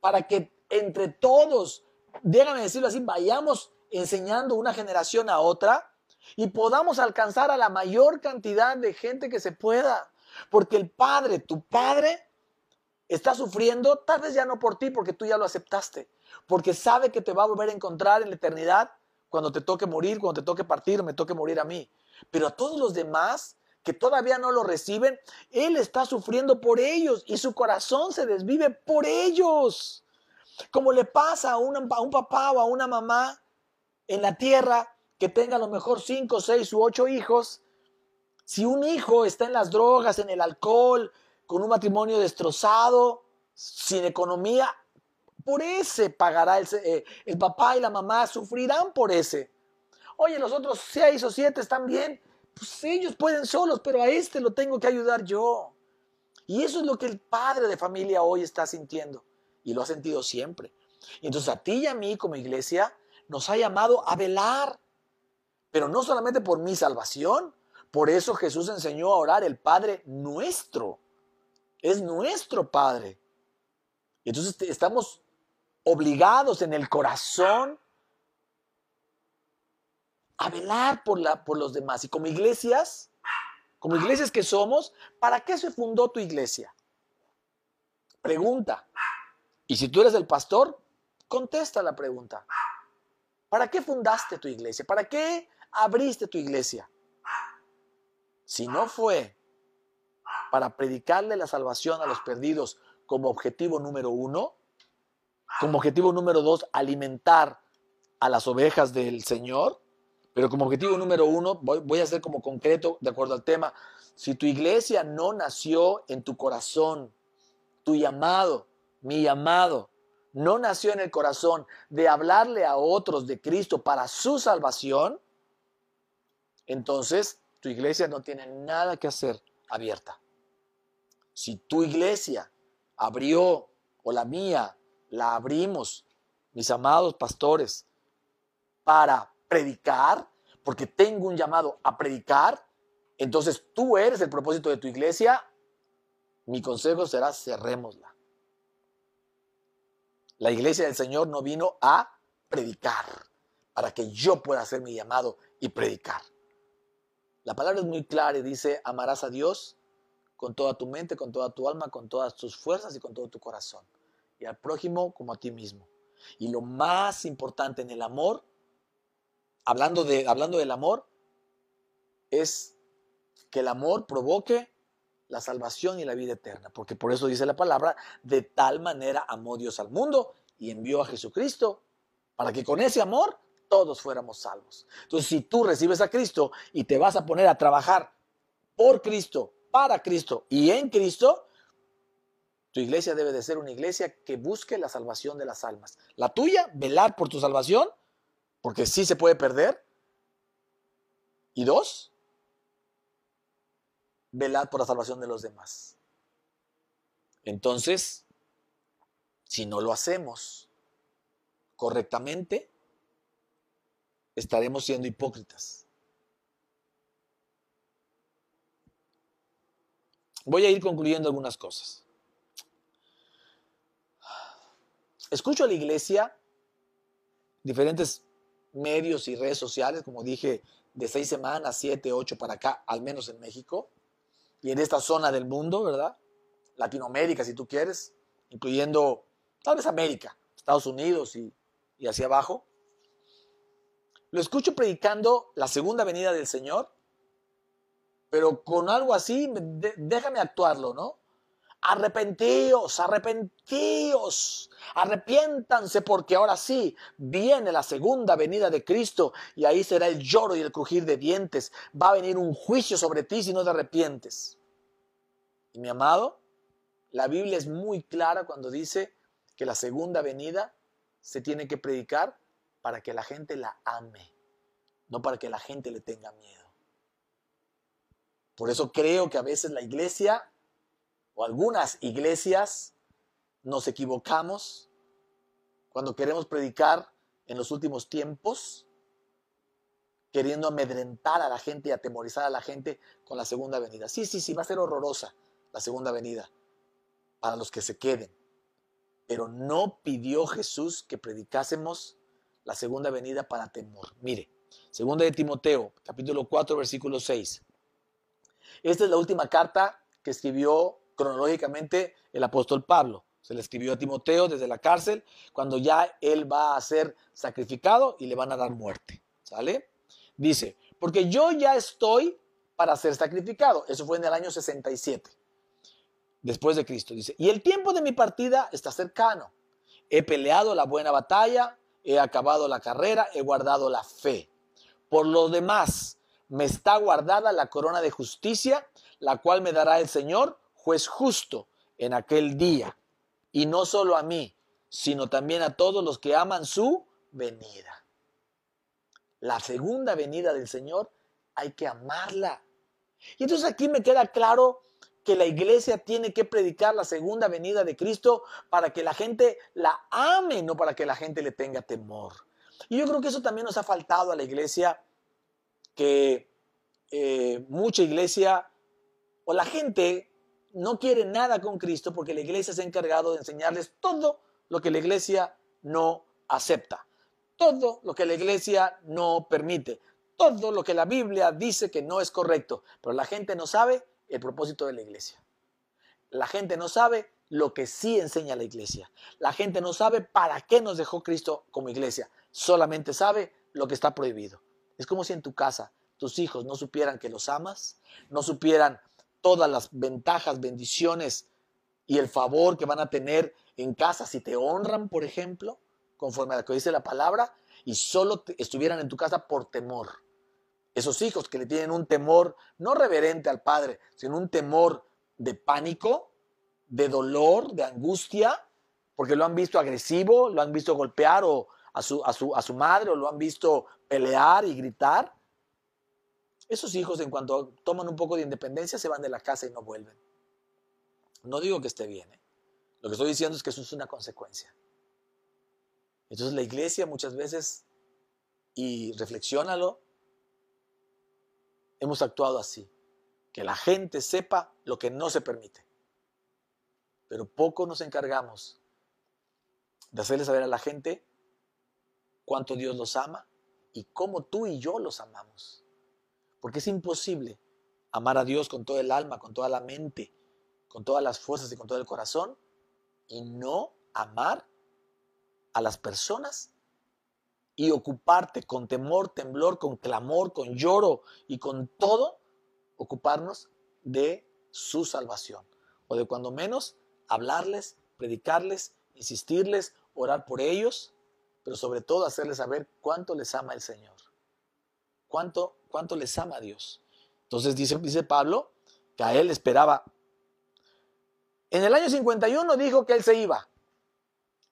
para que entre todos, déjame decirlo así, vayamos enseñando una generación a otra y podamos alcanzar a la mayor cantidad de gente que se pueda. Porque el Padre, tu Padre, está sufriendo, tal vez ya no por ti, porque tú ya lo aceptaste, porque sabe que te va a volver a encontrar en la eternidad cuando te toque morir, cuando te toque partir, me toque morir a mí. Pero a todos los demás que todavía no lo reciben, Él está sufriendo por ellos y su corazón se desvive por ellos. Como le pasa a, un papá o a una mamá en la tierra que tenga a lo mejor cinco, seis u ocho hijos. Si un hijo está en las drogas, en el alcohol, con un matrimonio destrozado, sin economía, por ese pagará el, eh, el papá y la mamá, sufrirán por ese. Oye, los otros seis o siete están bien, pues ellos pueden solos, pero a este lo tengo que ayudar yo. Y eso es lo que el padre de familia hoy está sintiendo y lo ha sentido siempre. Y entonces a ti y a mí como iglesia nos ha llamado a velar, pero no solamente por mi salvación, por eso Jesús enseñó a orar el Padre nuestro. Es nuestro Padre. Y entonces estamos obligados en el corazón a velar por, la, por los demás. Y como iglesias, como iglesias que somos, ¿para qué se fundó tu iglesia? Pregunta. Y si tú eres el pastor, contesta la pregunta. ¿Para qué fundaste tu iglesia? ¿Para qué abriste tu iglesia? Si no fue para predicarle la salvación a los perdidos como objetivo número uno, como objetivo número dos, alimentar a las ovejas del Señor, pero como objetivo número uno, voy, a ser como concreto de acuerdo al tema, si tu iglesia no nació en tu corazón, tu llamado, mi llamado, no nació en el corazón de hablarle a otros de Cristo para su salvación, entonces tu iglesia no tiene nada que hacer abierta. Si tu iglesia abrió, o la mía, la abrimos, mis amados pastores, para predicar, porque tengo un llamado a predicar, entonces tú eres el propósito de tu iglesia, mi consejo será cerrémosla. La iglesia del Señor no vino a predicar, para que yo pueda hacer mi llamado y predicar. La palabra es muy clara y dice, amarás a Dios con toda tu mente, con toda tu alma, con todas tus fuerzas y con todo tu corazón. Y al prójimo como a ti mismo. Y lo más importante en el amor hablando, de, hablando del amor, es que el amor provoque la salvación y la vida eterna, porque por eso dice la palabra, de tal manera amó Dios al mundo y envió a Jesucristo para que con ese amor todos fuéramos salvos. Entonces, si tú recibes a Cristo y te vas a poner a trabajar por Cristo, para Cristo y en Cristo, tu iglesia debe de ser una iglesia que busque la salvación de las almas. La tuya, velar por tu salvación porque sí se puede perder. Y dos, velad por la salvación de los demás. Entonces, si no lo hacemos correctamente, estaremos siendo hipócritas. Voy a ir concluyendo algunas cosas. Escucho a la iglesia, diferentes medios y redes sociales, como dije, de seis semanas, siete, ocho para acá, al menos en México, y en esta zona del mundo, ¿verdad? Latinoamérica, si tú quieres, incluyendo tal vez América, Estados Unidos y, y hacia abajo. Lo escucho predicando la segunda venida del Señor, pero con algo así, déjame actuarlo, ¿no? Arrepentíos, arrepentíos, arrepiéntanse porque ahora sí viene la segunda venida de Cristo y ahí será el lloro y el crujir de dientes. Va a venir un juicio sobre ti si no te arrepientes. Y mi amado, la Biblia es muy clara cuando dice que la segunda venida se tiene que predicar para que la gente la ame, no para que la gente le tenga miedo. Por eso creo que a veces la iglesia o algunas iglesias nos equivocamos cuando queremos predicar en los últimos tiempos, queriendo amedrentar a la gente y atemorizar a la gente con la segunda venida. Sí, sí, sí, va a ser horrorosa la segunda venida para los que se queden. Pero no pidió Jesús que predicásemos la segunda venida para temor. Mire, segunda de Timoteo, capítulo 4, versículo 6. Esta es la última carta que escribió cronológicamente el apóstol Pablo. Se le escribió a Timoteo desde la cárcel cuando ya él va a ser sacrificado y le van a dar muerte. ¿Sale? Dice, porque yo ya estoy para ser sacrificado. Eso fue en el año 67, después de Cristo. Dice, y el tiempo de mi partida está cercano. He peleado la buena batalla, he acabado la carrera, he guardado la fe. Por lo demás, me está guardada la corona de justicia, la cual me dará el Señor, juez justo en aquel día, y no solo a mí, sino también a todos los que aman su venida. La segunda venida del Señor hay que amarla. Y entonces aquí me queda claro que la iglesia tiene que predicar la segunda venida de Cristo para que la gente la ame, no para que la gente le tenga temor. Y yo creo que eso también nos ha faltado a la iglesia, que eh, mucha iglesia o la gente no quiere nada con Cristo porque la iglesia se ha encargado de enseñarles todo lo que la iglesia no acepta, todo lo que la iglesia no permite, todo lo que la Biblia dice que no es correcto, pero la gente no sabe el propósito de la iglesia. La gente no sabe lo que sí enseña la iglesia. La gente no sabe para qué nos dejó Cristo como iglesia. Solamente sabe lo que está prohibido. Es como si en tu casa tus hijos no supieran que los amas, no supieran todas las ventajas, bendiciones y el favor que van a tener en casa si te honran, por ejemplo, conforme a lo que dice la palabra, y solo estuvieran en tu casa por temor. Esos hijos que le tienen un temor no reverente al padre, sino un temor de pánico, de dolor, de angustia, porque lo han visto agresivo, lo han visto golpear o a su, a su, a su madre o lo han visto pelear y gritar. Esos hijos en cuanto toman un poco de independencia se van de la casa y no vuelven. No digo que esté bien, ¿eh? lo que estoy diciendo es que eso es una consecuencia. Entonces la iglesia muchas veces, y reflexiónalo, hemos actuado así, que la gente sepa lo que no se permite. Pero poco nos encargamos de hacerle saber a la gente cuánto Dios los ama y cómo tú y yo los amamos. Porque es imposible amar a Dios con todo el alma, con toda la mente, con todas las fuerzas y con todo el corazón y no amar a las personas y ocuparte con temor, temblor, con clamor, con lloro y con todo, ocuparnos de su salvación. O de cuando menos hablarles, predicarles, insistirles, orar por ellos, pero sobre todo hacerles saber cuánto les ama el Señor. Cuánto, cuánto les ama Dios. Entonces dice, dice Pablo que a él esperaba. En el año 51 dijo que él se iba.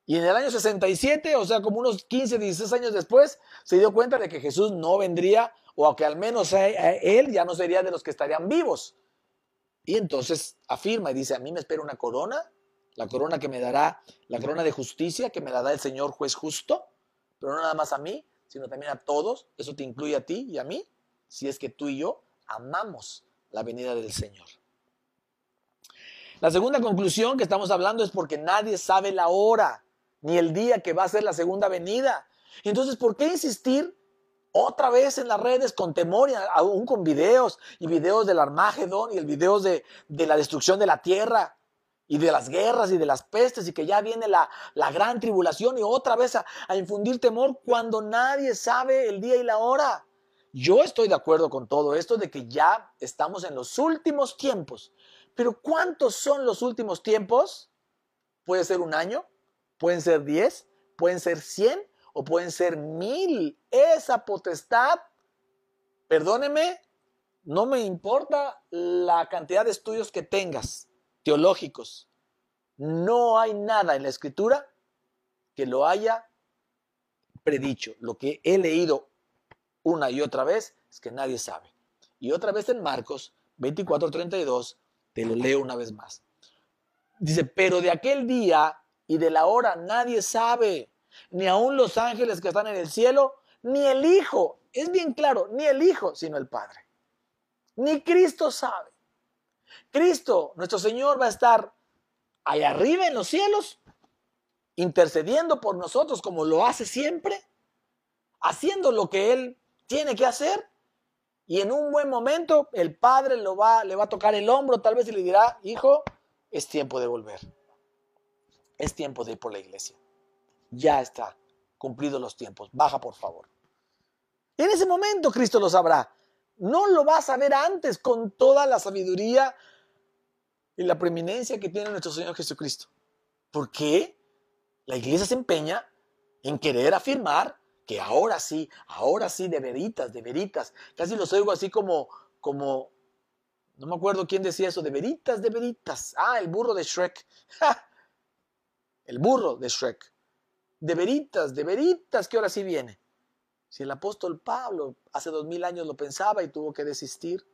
Y en el año 67, o sea, como unos 15, 16 años después, se dio cuenta de que Jesús no vendría, o que al menos él ya no sería de los que estarían vivos. Y entonces afirma y dice, a mí me espera una corona, la corona que me dará, la corona de justicia que me la da el Señor juez justo, pero no nada más a mí, sino también a todos, eso te incluye a ti y a mí, si es que tú y yo amamos la venida del Señor. La segunda conclusión que estamos hablando es porque nadie sabe la hora ni el día que va a ser la segunda venida. Entonces, ¿por qué insistir otra vez en las redes con temor y aún con videos y videos del Armagedón y el videos de, la destrucción de la tierra y de las guerras y de las pestes y que ya viene la, gran tribulación y otra vez a, a infundir temor cuando nadie sabe el día y la hora? Yo estoy de acuerdo con todo esto de que ya estamos en los últimos tiempos. Pero ¿cuántos son los últimos tiempos? Puede ser un año, Pueden ser 10, pueden ser 100 o pueden ser mil. Esa potestad, perdóneme, no me importa la cantidad de estudios que tengas, teológicos. No hay nada en la escritura que lo haya predicho. Lo que he leído una y otra vez es que nadie sabe. Y otra vez en Marcos 24:32, te lo leo una vez más. Dice, pero de aquel día y de la hora nadie sabe, ni aun los ángeles que están en el cielo, ni el Hijo. Es bien claro, ni el Hijo, sino el Padre. Ni Cristo sabe. Cristo, nuestro Señor, va a estar allá arriba en los cielos, intercediendo por nosotros como lo hace siempre, haciendo lo que Él tiene que hacer. Y en un buen momento el Padre lo va, le va a tocar el hombro tal vez y le dirá, hijo, es tiempo de volver es tiempo de ir por la iglesia. Ya está, cumplido los tiempos. Baja, por favor. En ese momento Cristo lo sabrá. No lo va a saber antes con toda la sabiduría y la preeminencia que tiene nuestro Señor Jesucristo. ¿Por qué? La iglesia se empeña en querer afirmar que ahora sí, ahora sí, de veritas, de veritas. Casi los oigo así como, como, no me acuerdo quién decía eso, de veritas, de veritas. Ah, el burro de Shrek. el burro de Shrek. De veritas, de veritas que ahora sí viene. Si el apóstol Pablo hace dos mil años lo pensaba y tuvo que desistir.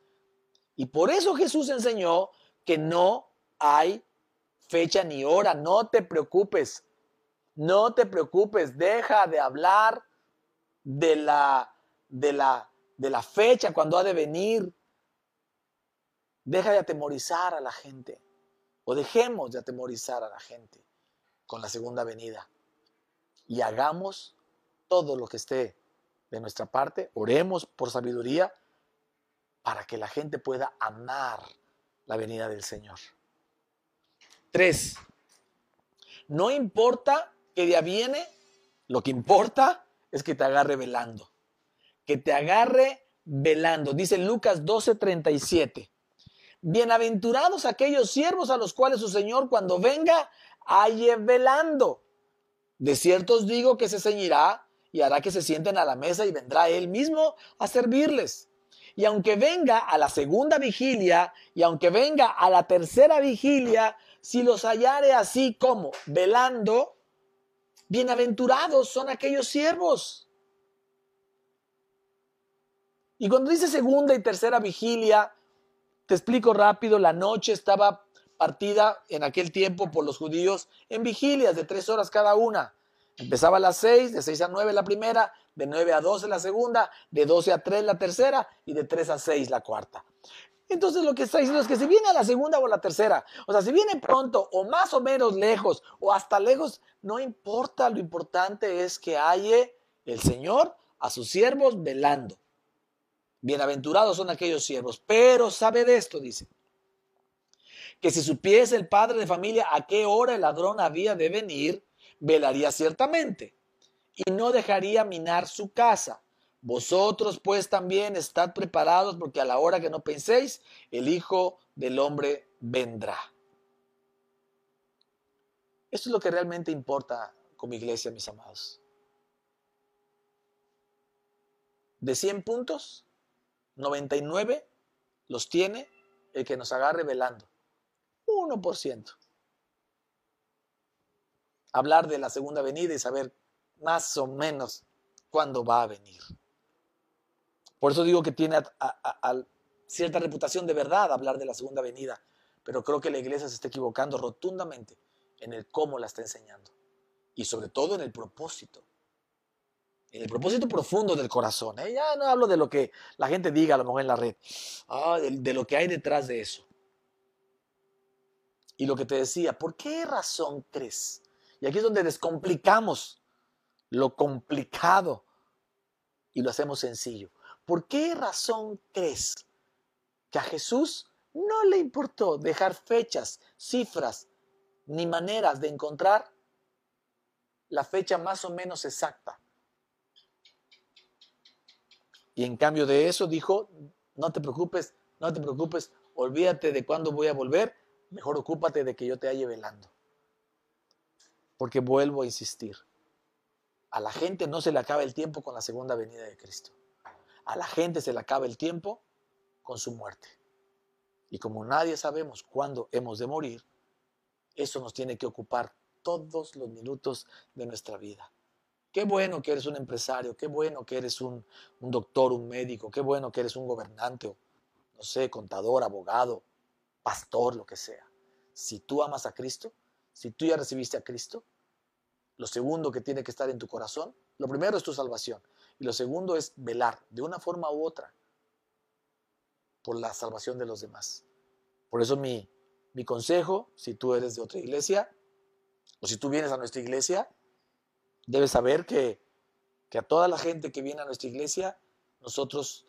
Y por eso Jesús enseñó que no hay fecha ni hora. No te preocupes. No te preocupes. Deja de hablar de la, de la, de la fecha cuando ha de venir. Deja de atemorizar a la gente. O dejemos de atemorizar a la gente con la segunda venida. Y hagamos todo lo que esté de nuestra parte. Oremos por sabiduría para que la gente pueda amar la venida del Señor. Tres, no importa que día viene, lo que importa es que te agarre velando. Que te agarre velando. Dice Lucas 12:37. Bienaventurados aquellos siervos a los cuales su Señor cuando venga halle velando. De cierto os digo que se ceñirá y hará que se sienten a la mesa y vendrá él mismo a servirles. Y aunque venga a la segunda vigilia y aunque venga a la tercera vigilia, si los hallare así como velando, bienaventurados son aquellos siervos. Y cuando dice segunda y tercera vigilia, te explico rápido, la noche estaba partida en aquel tiempo por los judíos en vigilias de tres horas cada una. Empezaba a las seis, de seis a nueve la primera, de nueve a doce la segunda, de doce a tres la tercera y de tres a seis la cuarta. Entonces lo que está diciendo es que si viene a la segunda o la tercera, o sea, si viene pronto o más o menos lejos o hasta lejos, no importa, lo importante es que halle el Señor a sus siervos velando. Bienaventurados son aquellos siervos, pero sabe de esto, dice, que si supiese el padre de familia a qué hora el ladrón había de venir, velaría ciertamente y no dejaría minar su casa. Vosotros pues también estad preparados porque a la hora que no penséis, el Hijo del Hombre vendrá. Esto es lo que realmente importa como iglesia, mis amados. De 100 puntos, 99 los tiene el que nos agarre velando. 1%. Hablar de la segunda venida y saber más o menos cuándo va a venir. Por eso digo que tiene cierta reputación de verdad hablar de la segunda venida, pero creo que la iglesia se está equivocando rotundamente en el cómo la está enseñando y sobre todo en el propósito, en el propósito profundo del corazón. ¿eh? Ya no hablo de lo que la gente diga a lo mejor en la red, ah, de lo que hay detrás de eso. Y lo que te decía, ¿por qué razón crees? Y aquí es donde descomplicamos lo complicado y lo hacemos sencillo. ¿Por qué razón crees que a Jesús no le importó dejar fechas, cifras, ni maneras de encontrar la fecha más o menos exacta? Y en cambio de eso dijo, no te preocupes, no te preocupes, olvídate de cuándo voy a volver, Mejor ocúpate de que yo te halle velando. Porque vuelvo a insistir. A la gente no se le acaba el tiempo con la segunda venida de Cristo. A la gente se le acaba el tiempo con su muerte. Y como nadie sabemos cuándo hemos de morir, eso nos tiene que ocupar todos los minutos de nuestra vida. Qué bueno que eres un empresario, qué bueno que eres un, doctor, un médico, qué bueno que eres un gobernante, no sé, contador, abogado, pastor, lo que sea. Si tú amas a Cristo, si tú ya recibiste a Cristo, lo segundo que tiene que estar en tu corazón, lo primero es tu salvación y lo segundo es velar de una forma u otra por la salvación de los demás. Por eso mi, mi consejo, si tú eres de otra iglesia o si tú vienes a nuestra iglesia, debes saber que, que a toda la gente que viene a nuestra iglesia, nosotros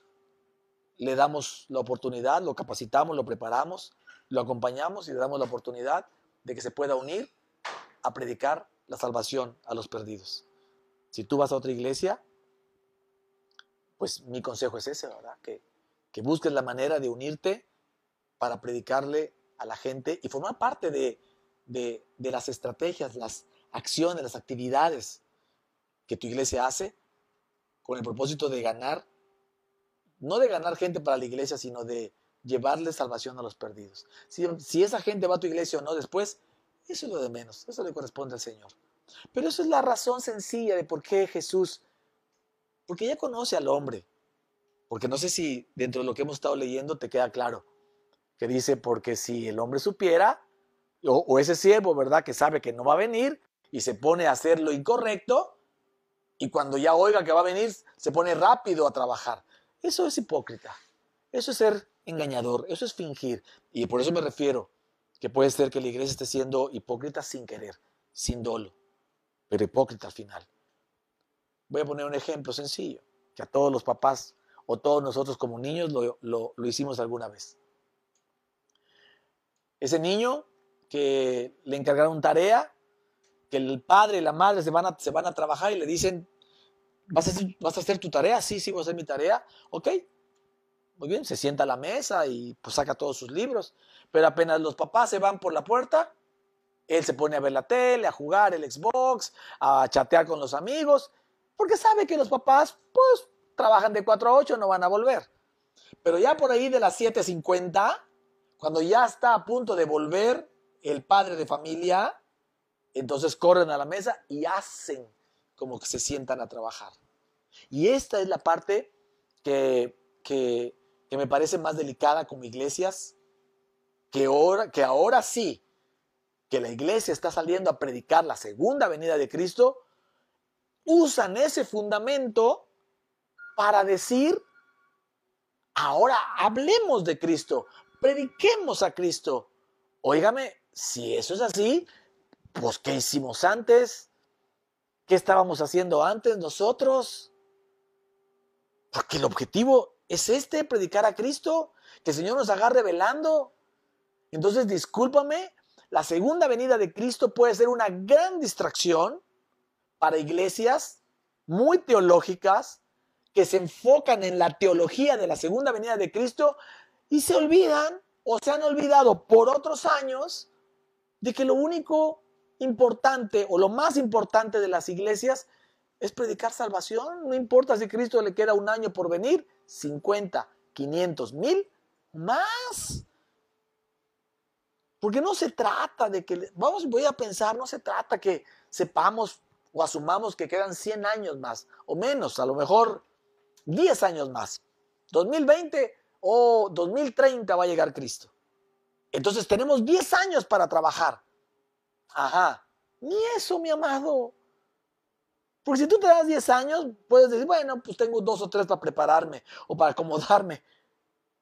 le damos la oportunidad, lo capacitamos, lo preparamos lo acompañamos y le damos la oportunidad de que se pueda unir a predicar la salvación a los perdidos. Si tú vas a otra iglesia, pues mi consejo es ese, ¿verdad? Que, que busques la manera de unirte para predicarle a la gente y formar parte de, de, de las estrategias, las acciones, las actividades que tu iglesia hace con el propósito de ganar, no de ganar gente para la iglesia, sino de llevarle salvación a los perdidos. Si, esa gente va a tu iglesia o no después, Eso es lo de menos, eso le corresponde al Señor. Pero eso es la razón sencilla de por qué Jesús, porque ya conoce al hombre. Porque no sé si dentro de lo que hemos estado leyendo te queda claro, que dice, porque si el hombre supiera, o, ese siervo, ¿verdad? Que sabe que no va a venir y se pone a hacer lo incorrecto, y cuando ya oiga que va a venir, se pone rápido a trabajar. Eso es hipócrita. Eso es ser engañador. Eso es fingir. Y por eso me refiero que puede ser que la iglesia esté siendo hipócrita sin querer, sin dolo, pero hipócrita al final. Voy a poner un ejemplo sencillo, que a todos los papás o todos nosotros como niños lo, lo, hicimos alguna vez. Ese niño que le encargaron tarea, que el padre y la madre se van a, se van a trabajar y le dicen, ¿Vas a, hacer, ¿Vas a hacer tu tarea? Sí, sí, voy a hacer mi tarea. Ok, muy bien, se sienta a la mesa y pues saca todos sus libros. Pero apenas los papás se van por la puerta, él se pone a ver la tele, a jugar el Xbox, a chatear con los amigos, porque sabe que los papás pues trabajan de 4 a 8, no van a volver. Pero ya por ahí de las 7.50, cuando ya está a punto de volver el padre de familia, entonces corren a la mesa y hacen como que se sientan a trabajar. Y esta es la parte que, que, me parece más delicada como iglesias, que ahora, que ahora sí, que la iglesia está saliendo a predicar la segunda venida de Cristo, usan ese fundamento para decir, ahora hablemos de Cristo, prediquemos a Cristo. Óigame, si eso es así, pues ¿qué hicimos antes? ¿Qué estábamos haciendo antes nosotros? Porque el objetivo es este, predicar a Cristo, que el Señor nos haga revelando. Entonces, discúlpame, la segunda venida de Cristo puede ser una gran distracción para iglesias muy teológicas que se enfocan en la teología de la segunda venida de Cristo y se olvidan o se han olvidado por otros años de que lo único importante o lo más importante de las iglesias es predicar salvación. No importa si Cristo le queda un año por venir, 50, 500, mil, más. Porque no se trata de que, vamos, voy a pensar, no se trata que sepamos o asumamos que quedan 100 años más o menos, a lo mejor 10 años más. 2020 o 2030 va a llegar Cristo. Entonces tenemos 10 años para trabajar. Ajá. Ni eso, mi amado. Porque si tú te das 10 años, puedes decir, bueno, pues tengo dos o tres para prepararme o para acomodarme.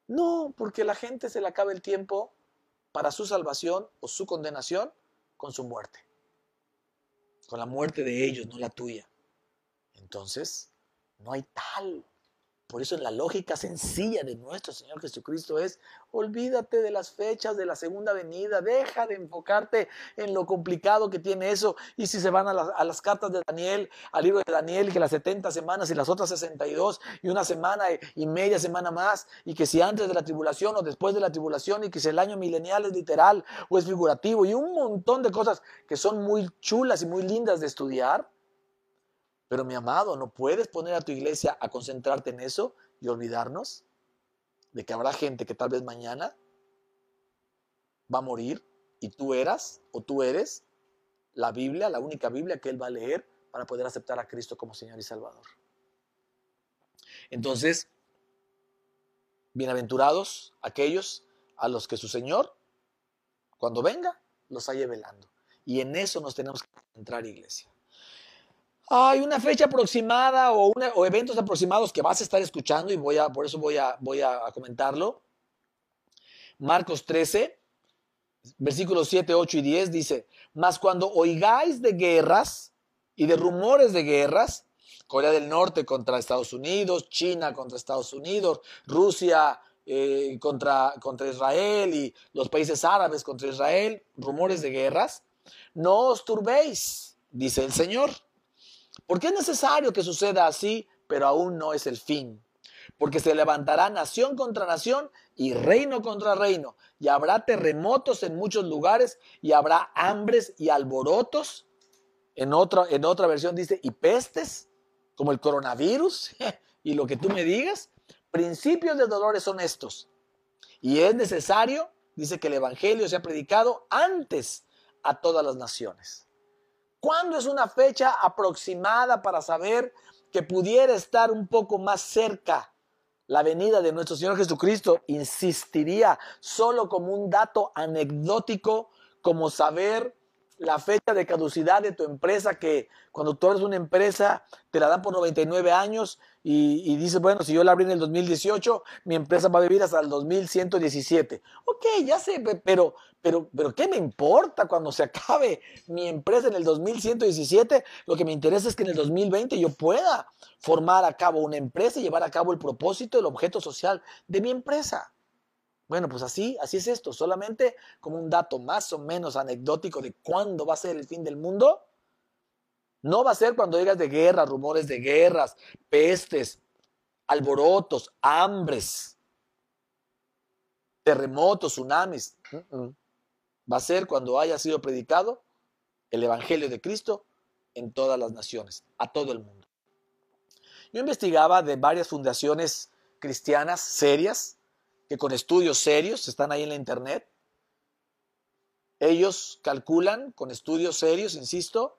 No, porque la gente se le acaba el tiempo para su salvación o su condenación con su muerte. Con la muerte de ellos, no la tuya. Entonces, no hay tal por eso la lógica sencilla de nuestro Señor Jesucristo es, olvídate de las fechas de la segunda venida, deja de enfocarte en lo complicado que tiene eso. Y si se van a las, cartas de Daniel, al libro de Daniel, que las 70 semanas y las otras 62 y una semana y media semana más, y que si antes de la tribulación o después de la tribulación, y que si el año milenial es literal o es figurativo, y un montón de cosas que son muy chulas y muy lindas de estudiar, pero mi amado, no puedes poner a tu iglesia a concentrarte en eso y olvidarnos de que habrá gente que tal vez mañana va a morir y tú eras o tú eres la Biblia, la única Biblia que él va a leer para poder aceptar a Cristo como Señor y Salvador. Entonces, bienaventurados aquellos a los que su Señor, cuando venga, los haya velando. Y en eso nos tenemos que centrar, iglesia hay una fecha aproximada o, eventos aproximados que vas a estar escuchando y voy a, por eso voy a, voy a comentarlo. Marcos 13, versículos 7, 8 y 10 dice, mas cuando oigáis de guerras y de rumores de guerras, Corea del Norte contra Estados Unidos, China contra Estados Unidos, Rusia eh, contra, contra Israel y los países árabes contra Israel, rumores de guerras, no os turbéis, dice el Señor porque es necesario que suceda así, pero aún no es el fin. Porque se levantará nación contra nación y reino contra reino, y habrá terremotos en muchos lugares, y habrá hambres y alborotos. En otra, en otra versión dice, y pestes, como el coronavirus, y lo que tú me digas. Principios de dolores son estos. Y es necesario, dice que el Evangelio sea predicado antes a todas las naciones. ¿Cuándo es una fecha aproximada para saber que pudiera estar un poco más cerca la venida de nuestro Señor Jesucristo? Insistiría solo como un dato anecdótico, como saber la fecha de caducidad de tu empresa, que cuando tú eres una empresa te la dan por 99 años y, dices, bueno, si yo la abrí en el 2018, mi empresa va a vivir hasta el 2117. Ok, ya sé, pero, pero, pero ¿qué me importa cuando se acabe mi empresa en el 2117? Lo que me interesa es que en el 2020 yo pueda formar a cabo una empresa y llevar a cabo el propósito, el objeto social de mi empresa. Bueno, pues así, así es esto, solamente como un dato más o menos anecdótico de cuándo va a ser el fin del mundo. No va a ser cuando digas de guerra, rumores de guerras, pestes, alborotos, hambres, terremotos, tsunamis. Va a ser cuando haya sido predicado el Evangelio de Cristo en todas las naciones, a todo el mundo. Yo investigaba de varias fundaciones cristianas serias que con estudios serios, están ahí en la internet, ellos calculan con estudios serios, insisto,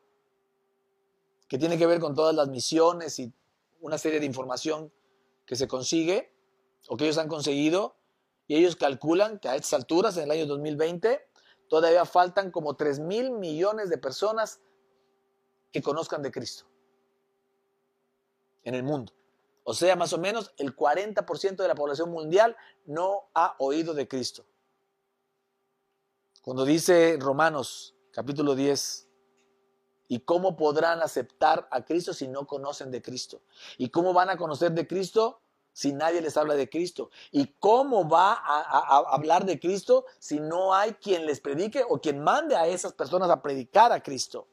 que tiene que ver con todas las misiones y una serie de información que se consigue o que ellos han conseguido, y ellos calculan que a estas alturas, en el año 2020, todavía faltan como 3 mil millones de personas que conozcan de Cristo en el mundo. O sea, más o menos el 40% de la población mundial no ha oído de Cristo. Cuando dice Romanos capítulo 10, ¿y cómo podrán aceptar a Cristo si no conocen de Cristo? ¿Y cómo van a conocer de Cristo si nadie les habla de Cristo? ¿Y cómo va a, hablar de Cristo si no hay quien les predique o quien mande a esas personas a predicar a Cristo?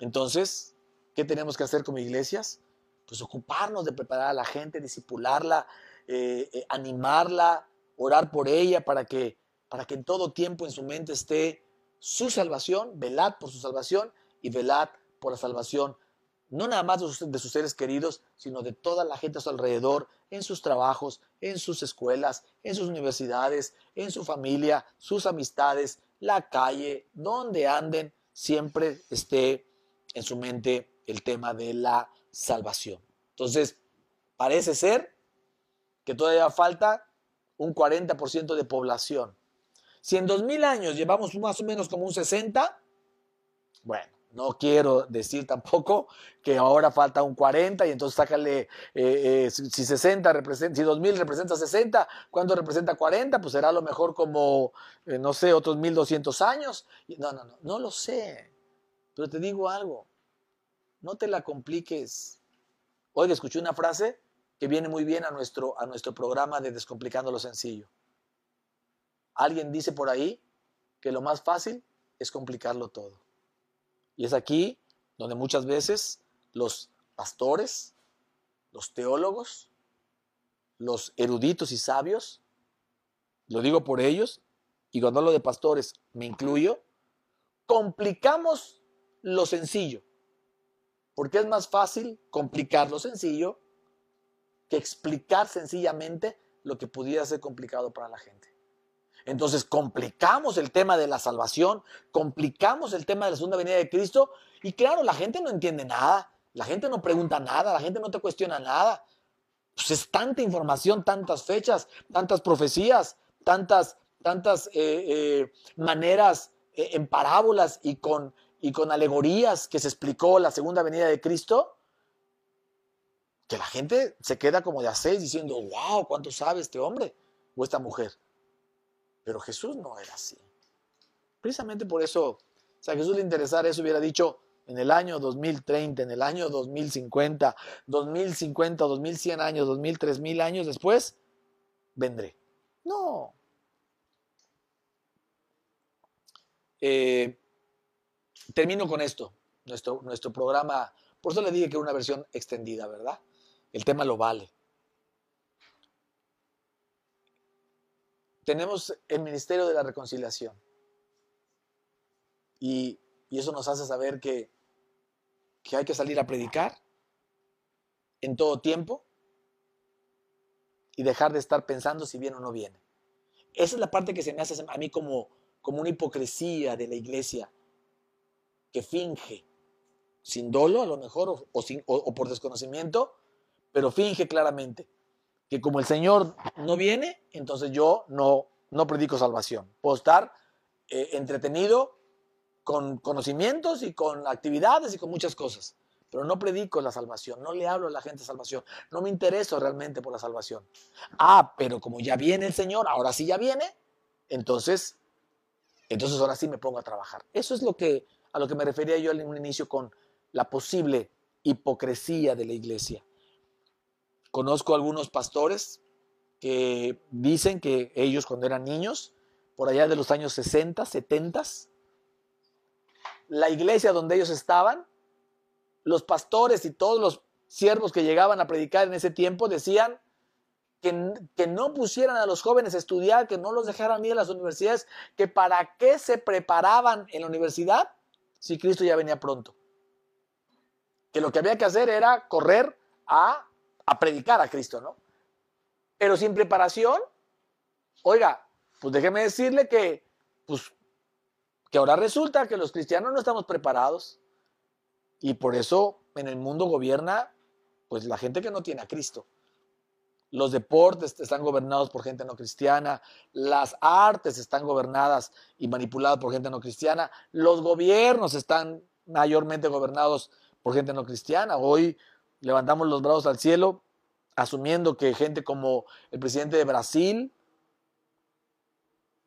Entonces, ¿qué tenemos que hacer como iglesias? pues ocuparnos de preparar a la gente, disipularla, eh, eh, animarla, orar por ella para que, para que en todo tiempo en su mente esté su salvación, velad por su salvación y velad por la salvación, no nada más de sus, de sus seres queridos, sino de toda la gente a su alrededor, en sus trabajos, en sus escuelas, en sus universidades, en su familia, sus amistades, la calle, donde anden, siempre esté en su mente el tema de la salvación. Entonces, parece ser que todavía falta un 40% de población. Si en 2000 años llevamos más o menos como un 60, bueno, no quiero decir tampoco que ahora falta un 40 y entonces sácale, eh, eh, si 60 representa, si 2000 representa 60, ¿cuánto representa 40? Pues será a lo mejor como, eh, no sé, otros 1200 años. No, no, no, no lo sé. Pero te digo algo, no te la compliques. Hoy escuché una frase que viene muy bien a nuestro, a nuestro programa de Descomplicando lo Sencillo. Alguien dice por ahí que lo más fácil es complicarlo todo. Y es aquí donde muchas veces los pastores, los teólogos, los eruditos y sabios, lo digo por ellos, y cuando hablo de pastores me incluyo, complicamos lo sencillo. Porque es más fácil complicar lo sencillo que explicar sencillamente lo que pudiera ser complicado para la gente. Entonces complicamos el tema de la salvación, complicamos el tema de la segunda venida de Cristo y claro, la gente no entiende nada, la gente no pregunta nada, la gente no te cuestiona nada. Pues es tanta información, tantas fechas, tantas profecías, tantas, tantas eh, eh, maneras eh, en parábolas y con y con alegorías que se explicó la segunda venida de Cristo, que la gente se queda como de a seis diciendo, wow, ¿cuánto sabe este hombre o esta mujer? Pero Jesús no era así. Precisamente por eso, si a Jesús le interesara eso, hubiera dicho en el año 2030, en el año 2050, 2050, 2100 años, 2000, 3000 años después, vendré. No. Eh, termino con esto, nuestro, nuestro programa, por eso le dije que era una versión extendida, ¿verdad? El tema lo vale. Tenemos el Ministerio de la Reconciliación. Y, eso nos hace saber que, hay que salir a predicar en todo tiempo y dejar de estar pensando si viene o no viene. Esa es la parte que se me hace a mí como, una hipocresía de la iglesia que finge, sin dolo a lo mejor o por desconocimiento, pero finge claramente que como el Señor no viene, entonces yo no, no predico salvación. Puedo estar eh, entretenido con conocimientos y con actividades y con muchas cosas, pero no predico la salvación, no le hablo a la gente salvación, no me intereso realmente por la salvación. Ah, pero como ya viene el Señor, ahora sí ya viene, entonces, entonces ahora sí me pongo a trabajar. Eso es lo que, a lo que me refería yo un inicio con la posible hipocresía de la iglesia. Conozco algunos pastores que dicen que ellos cuando eran niños, por allá de los años 60, 70, la iglesia donde ellos estaban, los pastores y todos los siervos que llegaban a predicar en ese tiempo decían que, que, no pusieran a los jóvenes a estudiar, que no los dejaran ir a las universidades, que para qué se preparaban en la universidad si Cristo ya venía pronto. Que lo que había que hacer era correr a a predicar a Cristo, ¿no? Pero sin preparación, oiga, pues déjeme decirle que, pues, que ahora resulta que los cristianos no estamos preparados y por eso en el mundo gobierna, pues, la gente que no tiene a Cristo. Los deportes están gobernados por gente no cristiana, las artes están gobernadas y manipuladas por gente no cristiana, los gobiernos están mayormente gobernados por gente no cristiana. Hoy levantamos los brazos al cielo, asumiendo que gente como el presidente de Brasil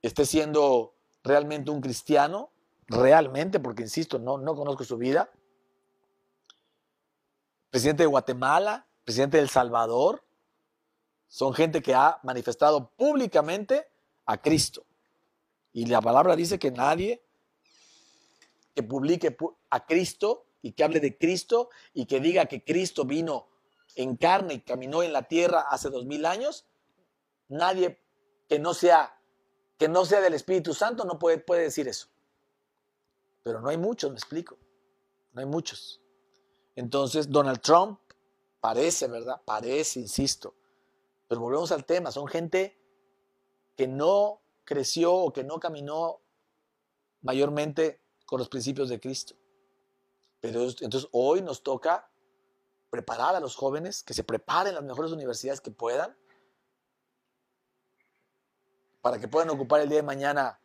esté siendo realmente un cristiano, realmente, porque insisto, no, no conozco su vida. Presidente de Guatemala, presidente de El Salvador, son gente que ha manifestado públicamente a Cristo. Y la palabra dice que nadie que publique a Cristo y que hable de Cristo y que diga que Cristo vino en carne y caminó en la tierra hace dos mil años, nadie que no sea que no sea del Espíritu Santo no puede, puede decir eso. Pero no hay muchos, me explico. No hay muchos. Entonces, Donald Trump parece, ¿verdad? Parece, insisto. Pero volvemos al tema, son gente que no creció o que no caminó mayormente con los principios de Cristo. Pero entonces hoy nos toca preparar a los jóvenes, que se preparen las mejores universidades que puedan, para que puedan ocupar el día de mañana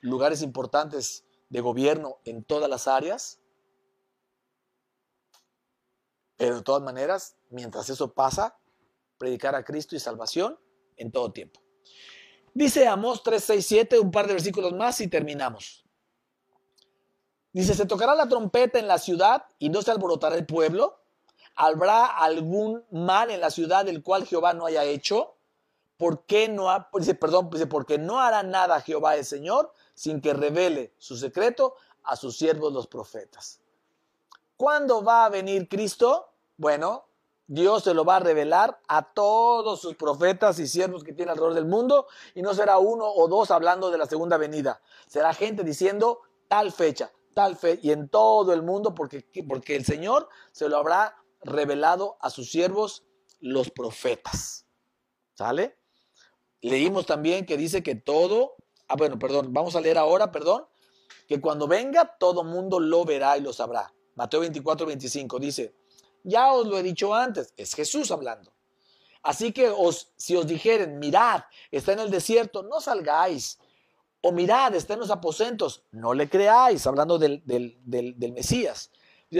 lugares importantes de gobierno en todas las áreas. Pero de todas maneras, mientras eso pasa, predicar a Cristo y salvación en todo tiempo. Dice Amós 3:6-7, un par de versículos más y terminamos. Dice, se tocará la trompeta en la ciudad y no se alborotará el pueblo. ¿Habrá algún mal en la ciudad del cual Jehová no haya hecho? ¿Por qué no ha, dice, perdón, dice, porque no hará nada Jehová el Señor sin que revele su secreto a sus siervos los profetas. ¿Cuándo va a venir Cristo? Bueno, Dios se lo va a revelar a todos sus profetas y siervos que tiene alrededor del mundo y no será uno o dos hablando de la segunda venida. Será gente diciendo tal fecha, tal fe y en todo el mundo porque, porque el Señor se lo habrá revelado a sus siervos los profetas. ¿Sale? Leímos también que dice que todo, ah bueno, perdón, vamos a leer ahora, perdón, que cuando venga todo mundo lo verá y lo sabrá. Mateo 24, 25 dice, ya os lo he dicho antes, es Jesús hablando. Así que os, si os dijeren, mirad, está en el desierto, no salgáis. O mirad, está en los aposentos, no le creáis, hablando del, del Mesías.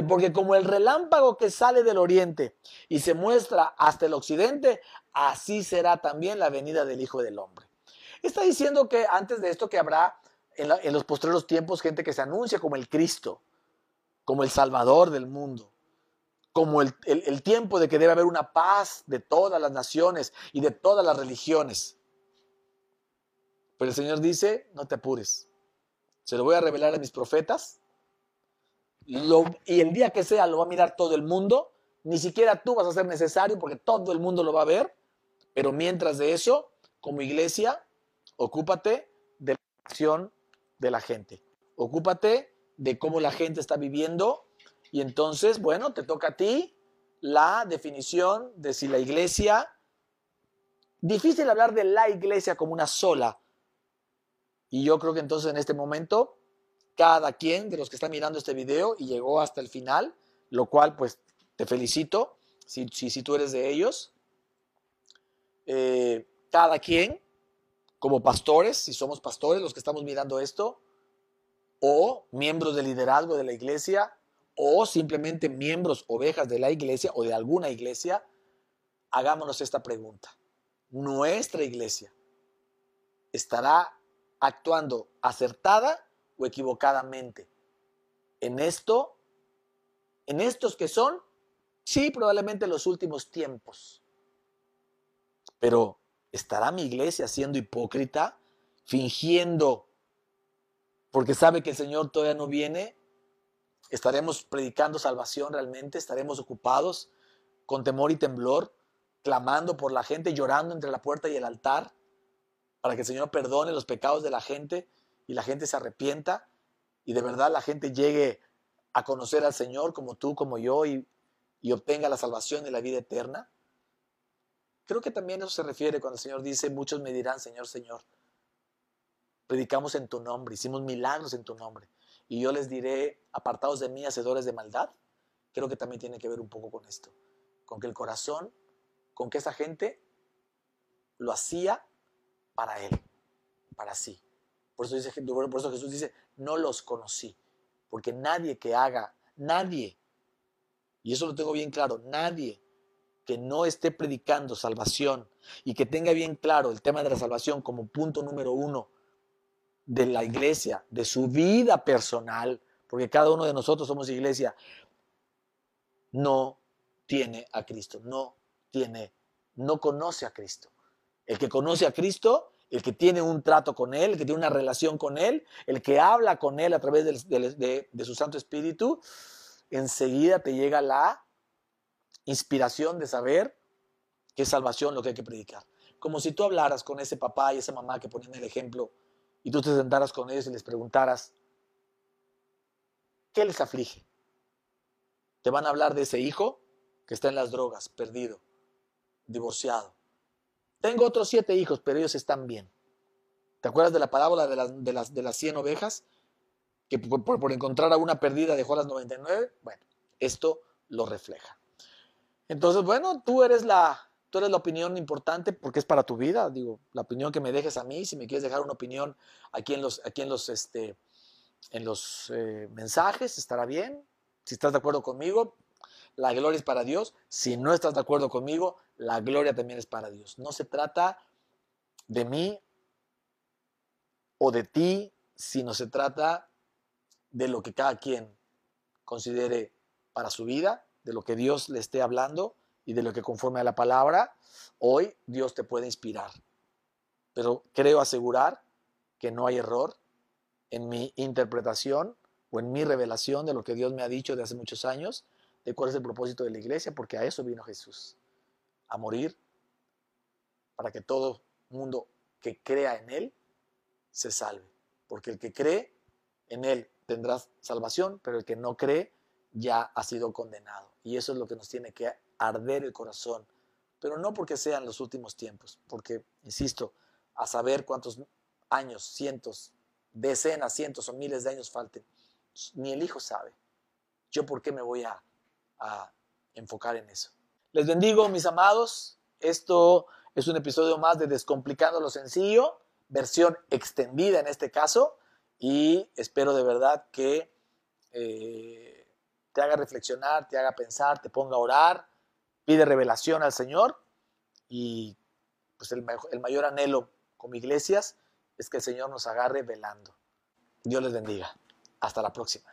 Porque como el relámpago que sale del oriente y se muestra hasta el occidente, así será también la venida del Hijo del Hombre. Está diciendo que antes de esto que habrá en, los postreros tiempos gente que se anuncia como el Cristo, como el Salvador del mundo, como el, el tiempo de que debe haber una paz de todas las naciones y de todas las religiones. Pero el Señor dice, no te apures, se lo voy a revelar a mis profetas. Y el día que sea lo va a mirar todo el mundo, ni siquiera tú vas a ser necesario porque todo el mundo lo va a ver, pero mientras de eso, como iglesia, ocúpate de la acción de la gente, ocúpate de cómo la gente está viviendo. Y entonces, bueno, te toca a ti la definición de si la iglesia, difícil hablar de la iglesia como una sola, Y yo creo que entonces en este momento, cada quien de los que está mirando este video y llegó hasta el final, lo cual pues te felicito, si, si, tú eres de ellos, eh, cada quien, como pastores, si somos pastores los que estamos mirando esto, o miembros de liderazgo de la iglesia, o simplemente miembros, ovejas de la iglesia o de alguna iglesia, hagámonos esta pregunta. ¿Nuestra iglesia estará actuando acertada o equivocadamente en esto, en estos que son, sí, probablemente los últimos tiempos? Pero ¿estará mi iglesia siendo hipócrita, fingiendo porque sabe que el Señor todavía no viene? ¿Estaremos predicando salvación realmente? ¿Estaremos ocupados con temor y temblor, clamando por la gente, llorando entre la puerta y el altar, para que el Señor perdone los pecados de la gente y la gente se arrepienta y de verdad la gente llegue a conocer al Señor como tú, como yo y, y obtenga la salvación y la vida eterna? Creo que también eso se refiere cuando el Señor dice, muchos me dirán, Señor, Señor, predicamos en tu nombre, hicimos milagros en tu nombre y yo les diré, apartados de mí, hacedores de maldad, creo que también tiene que ver un poco con esto, con que el corazón, con que esa gente lo hacía para él, para sí. Por eso, dice, por eso Jesús dice, no los conocí, porque nadie que haga, nadie, y eso lo tengo bien claro, nadie que no esté predicando salvación y que tenga bien claro el tema de la salvación como punto número uno de la iglesia, de su vida personal, porque cada uno de nosotros somos iglesia, no tiene a Cristo, no tiene, no conoce a Cristo. El que conoce a Cristo, el que tiene un trato con Él, el que tiene una relación con Él, el que habla con Él a través de, su Santo Espíritu, enseguida te llega la inspiración de saber qué salvación lo que hay que predicar. Como si tú hablaras con ese papá y esa mamá que ponen el ejemplo y tú te sentaras con ellos y les preguntaras, ¿qué les aflige? Te van a hablar de ese hijo que está en las drogas, perdido, divorciado. Tengo otros siete hijos, pero ellos están bien. ¿Te acuerdas de la parábola de las, de las, de las 100 ovejas? Que por, por, encontrar a una perdida dejó las 99. Bueno, esto lo refleja. Entonces, bueno, tú eres la, tú eres la opinión importante porque es para tu vida. Digo, la opinión que me dejes a mí, si me quieres dejar una opinión aquí en los, aquí en los, este, en los eh, mensajes, estará bien. Si estás de acuerdo conmigo, la gloria es para Dios. Si no estás de acuerdo conmigo, la gloria también es para Dios. No se trata de mí o de ti, sino se trata de lo que cada quien considere para su vida, de lo que Dios le esté hablando y de lo que conforme a la palabra, hoy Dios te puede inspirar. Pero creo asegurar que no hay error en mi interpretación o en mi revelación de lo que Dios me ha dicho de hace muchos años, de cuál es el propósito de la iglesia, porque a eso vino Jesús, a morir para que todo mundo que crea en Él se salve. Porque el que cree en Él tendrá salvación, pero el que no cree ya ha sido condenado. Y eso es lo que nos tiene que arder el corazón, pero no porque sean los últimos tiempos, porque, insisto, a saber cuántos años, cientos, decenas, cientos o miles de años falten, ni el Hijo sabe. Yo por qué me voy a, a enfocar en eso. Les bendigo, mis amados. Esto es un episodio más de Descomplicando lo Sencillo, versión extendida en este caso, y espero de verdad que eh, te haga reflexionar, te haga pensar, te ponga a orar pide revelación al Señor y pues el, el mayor anhelo como iglesias es que el Señor nos agarre velando. Dios les bendiga. Hasta la próxima.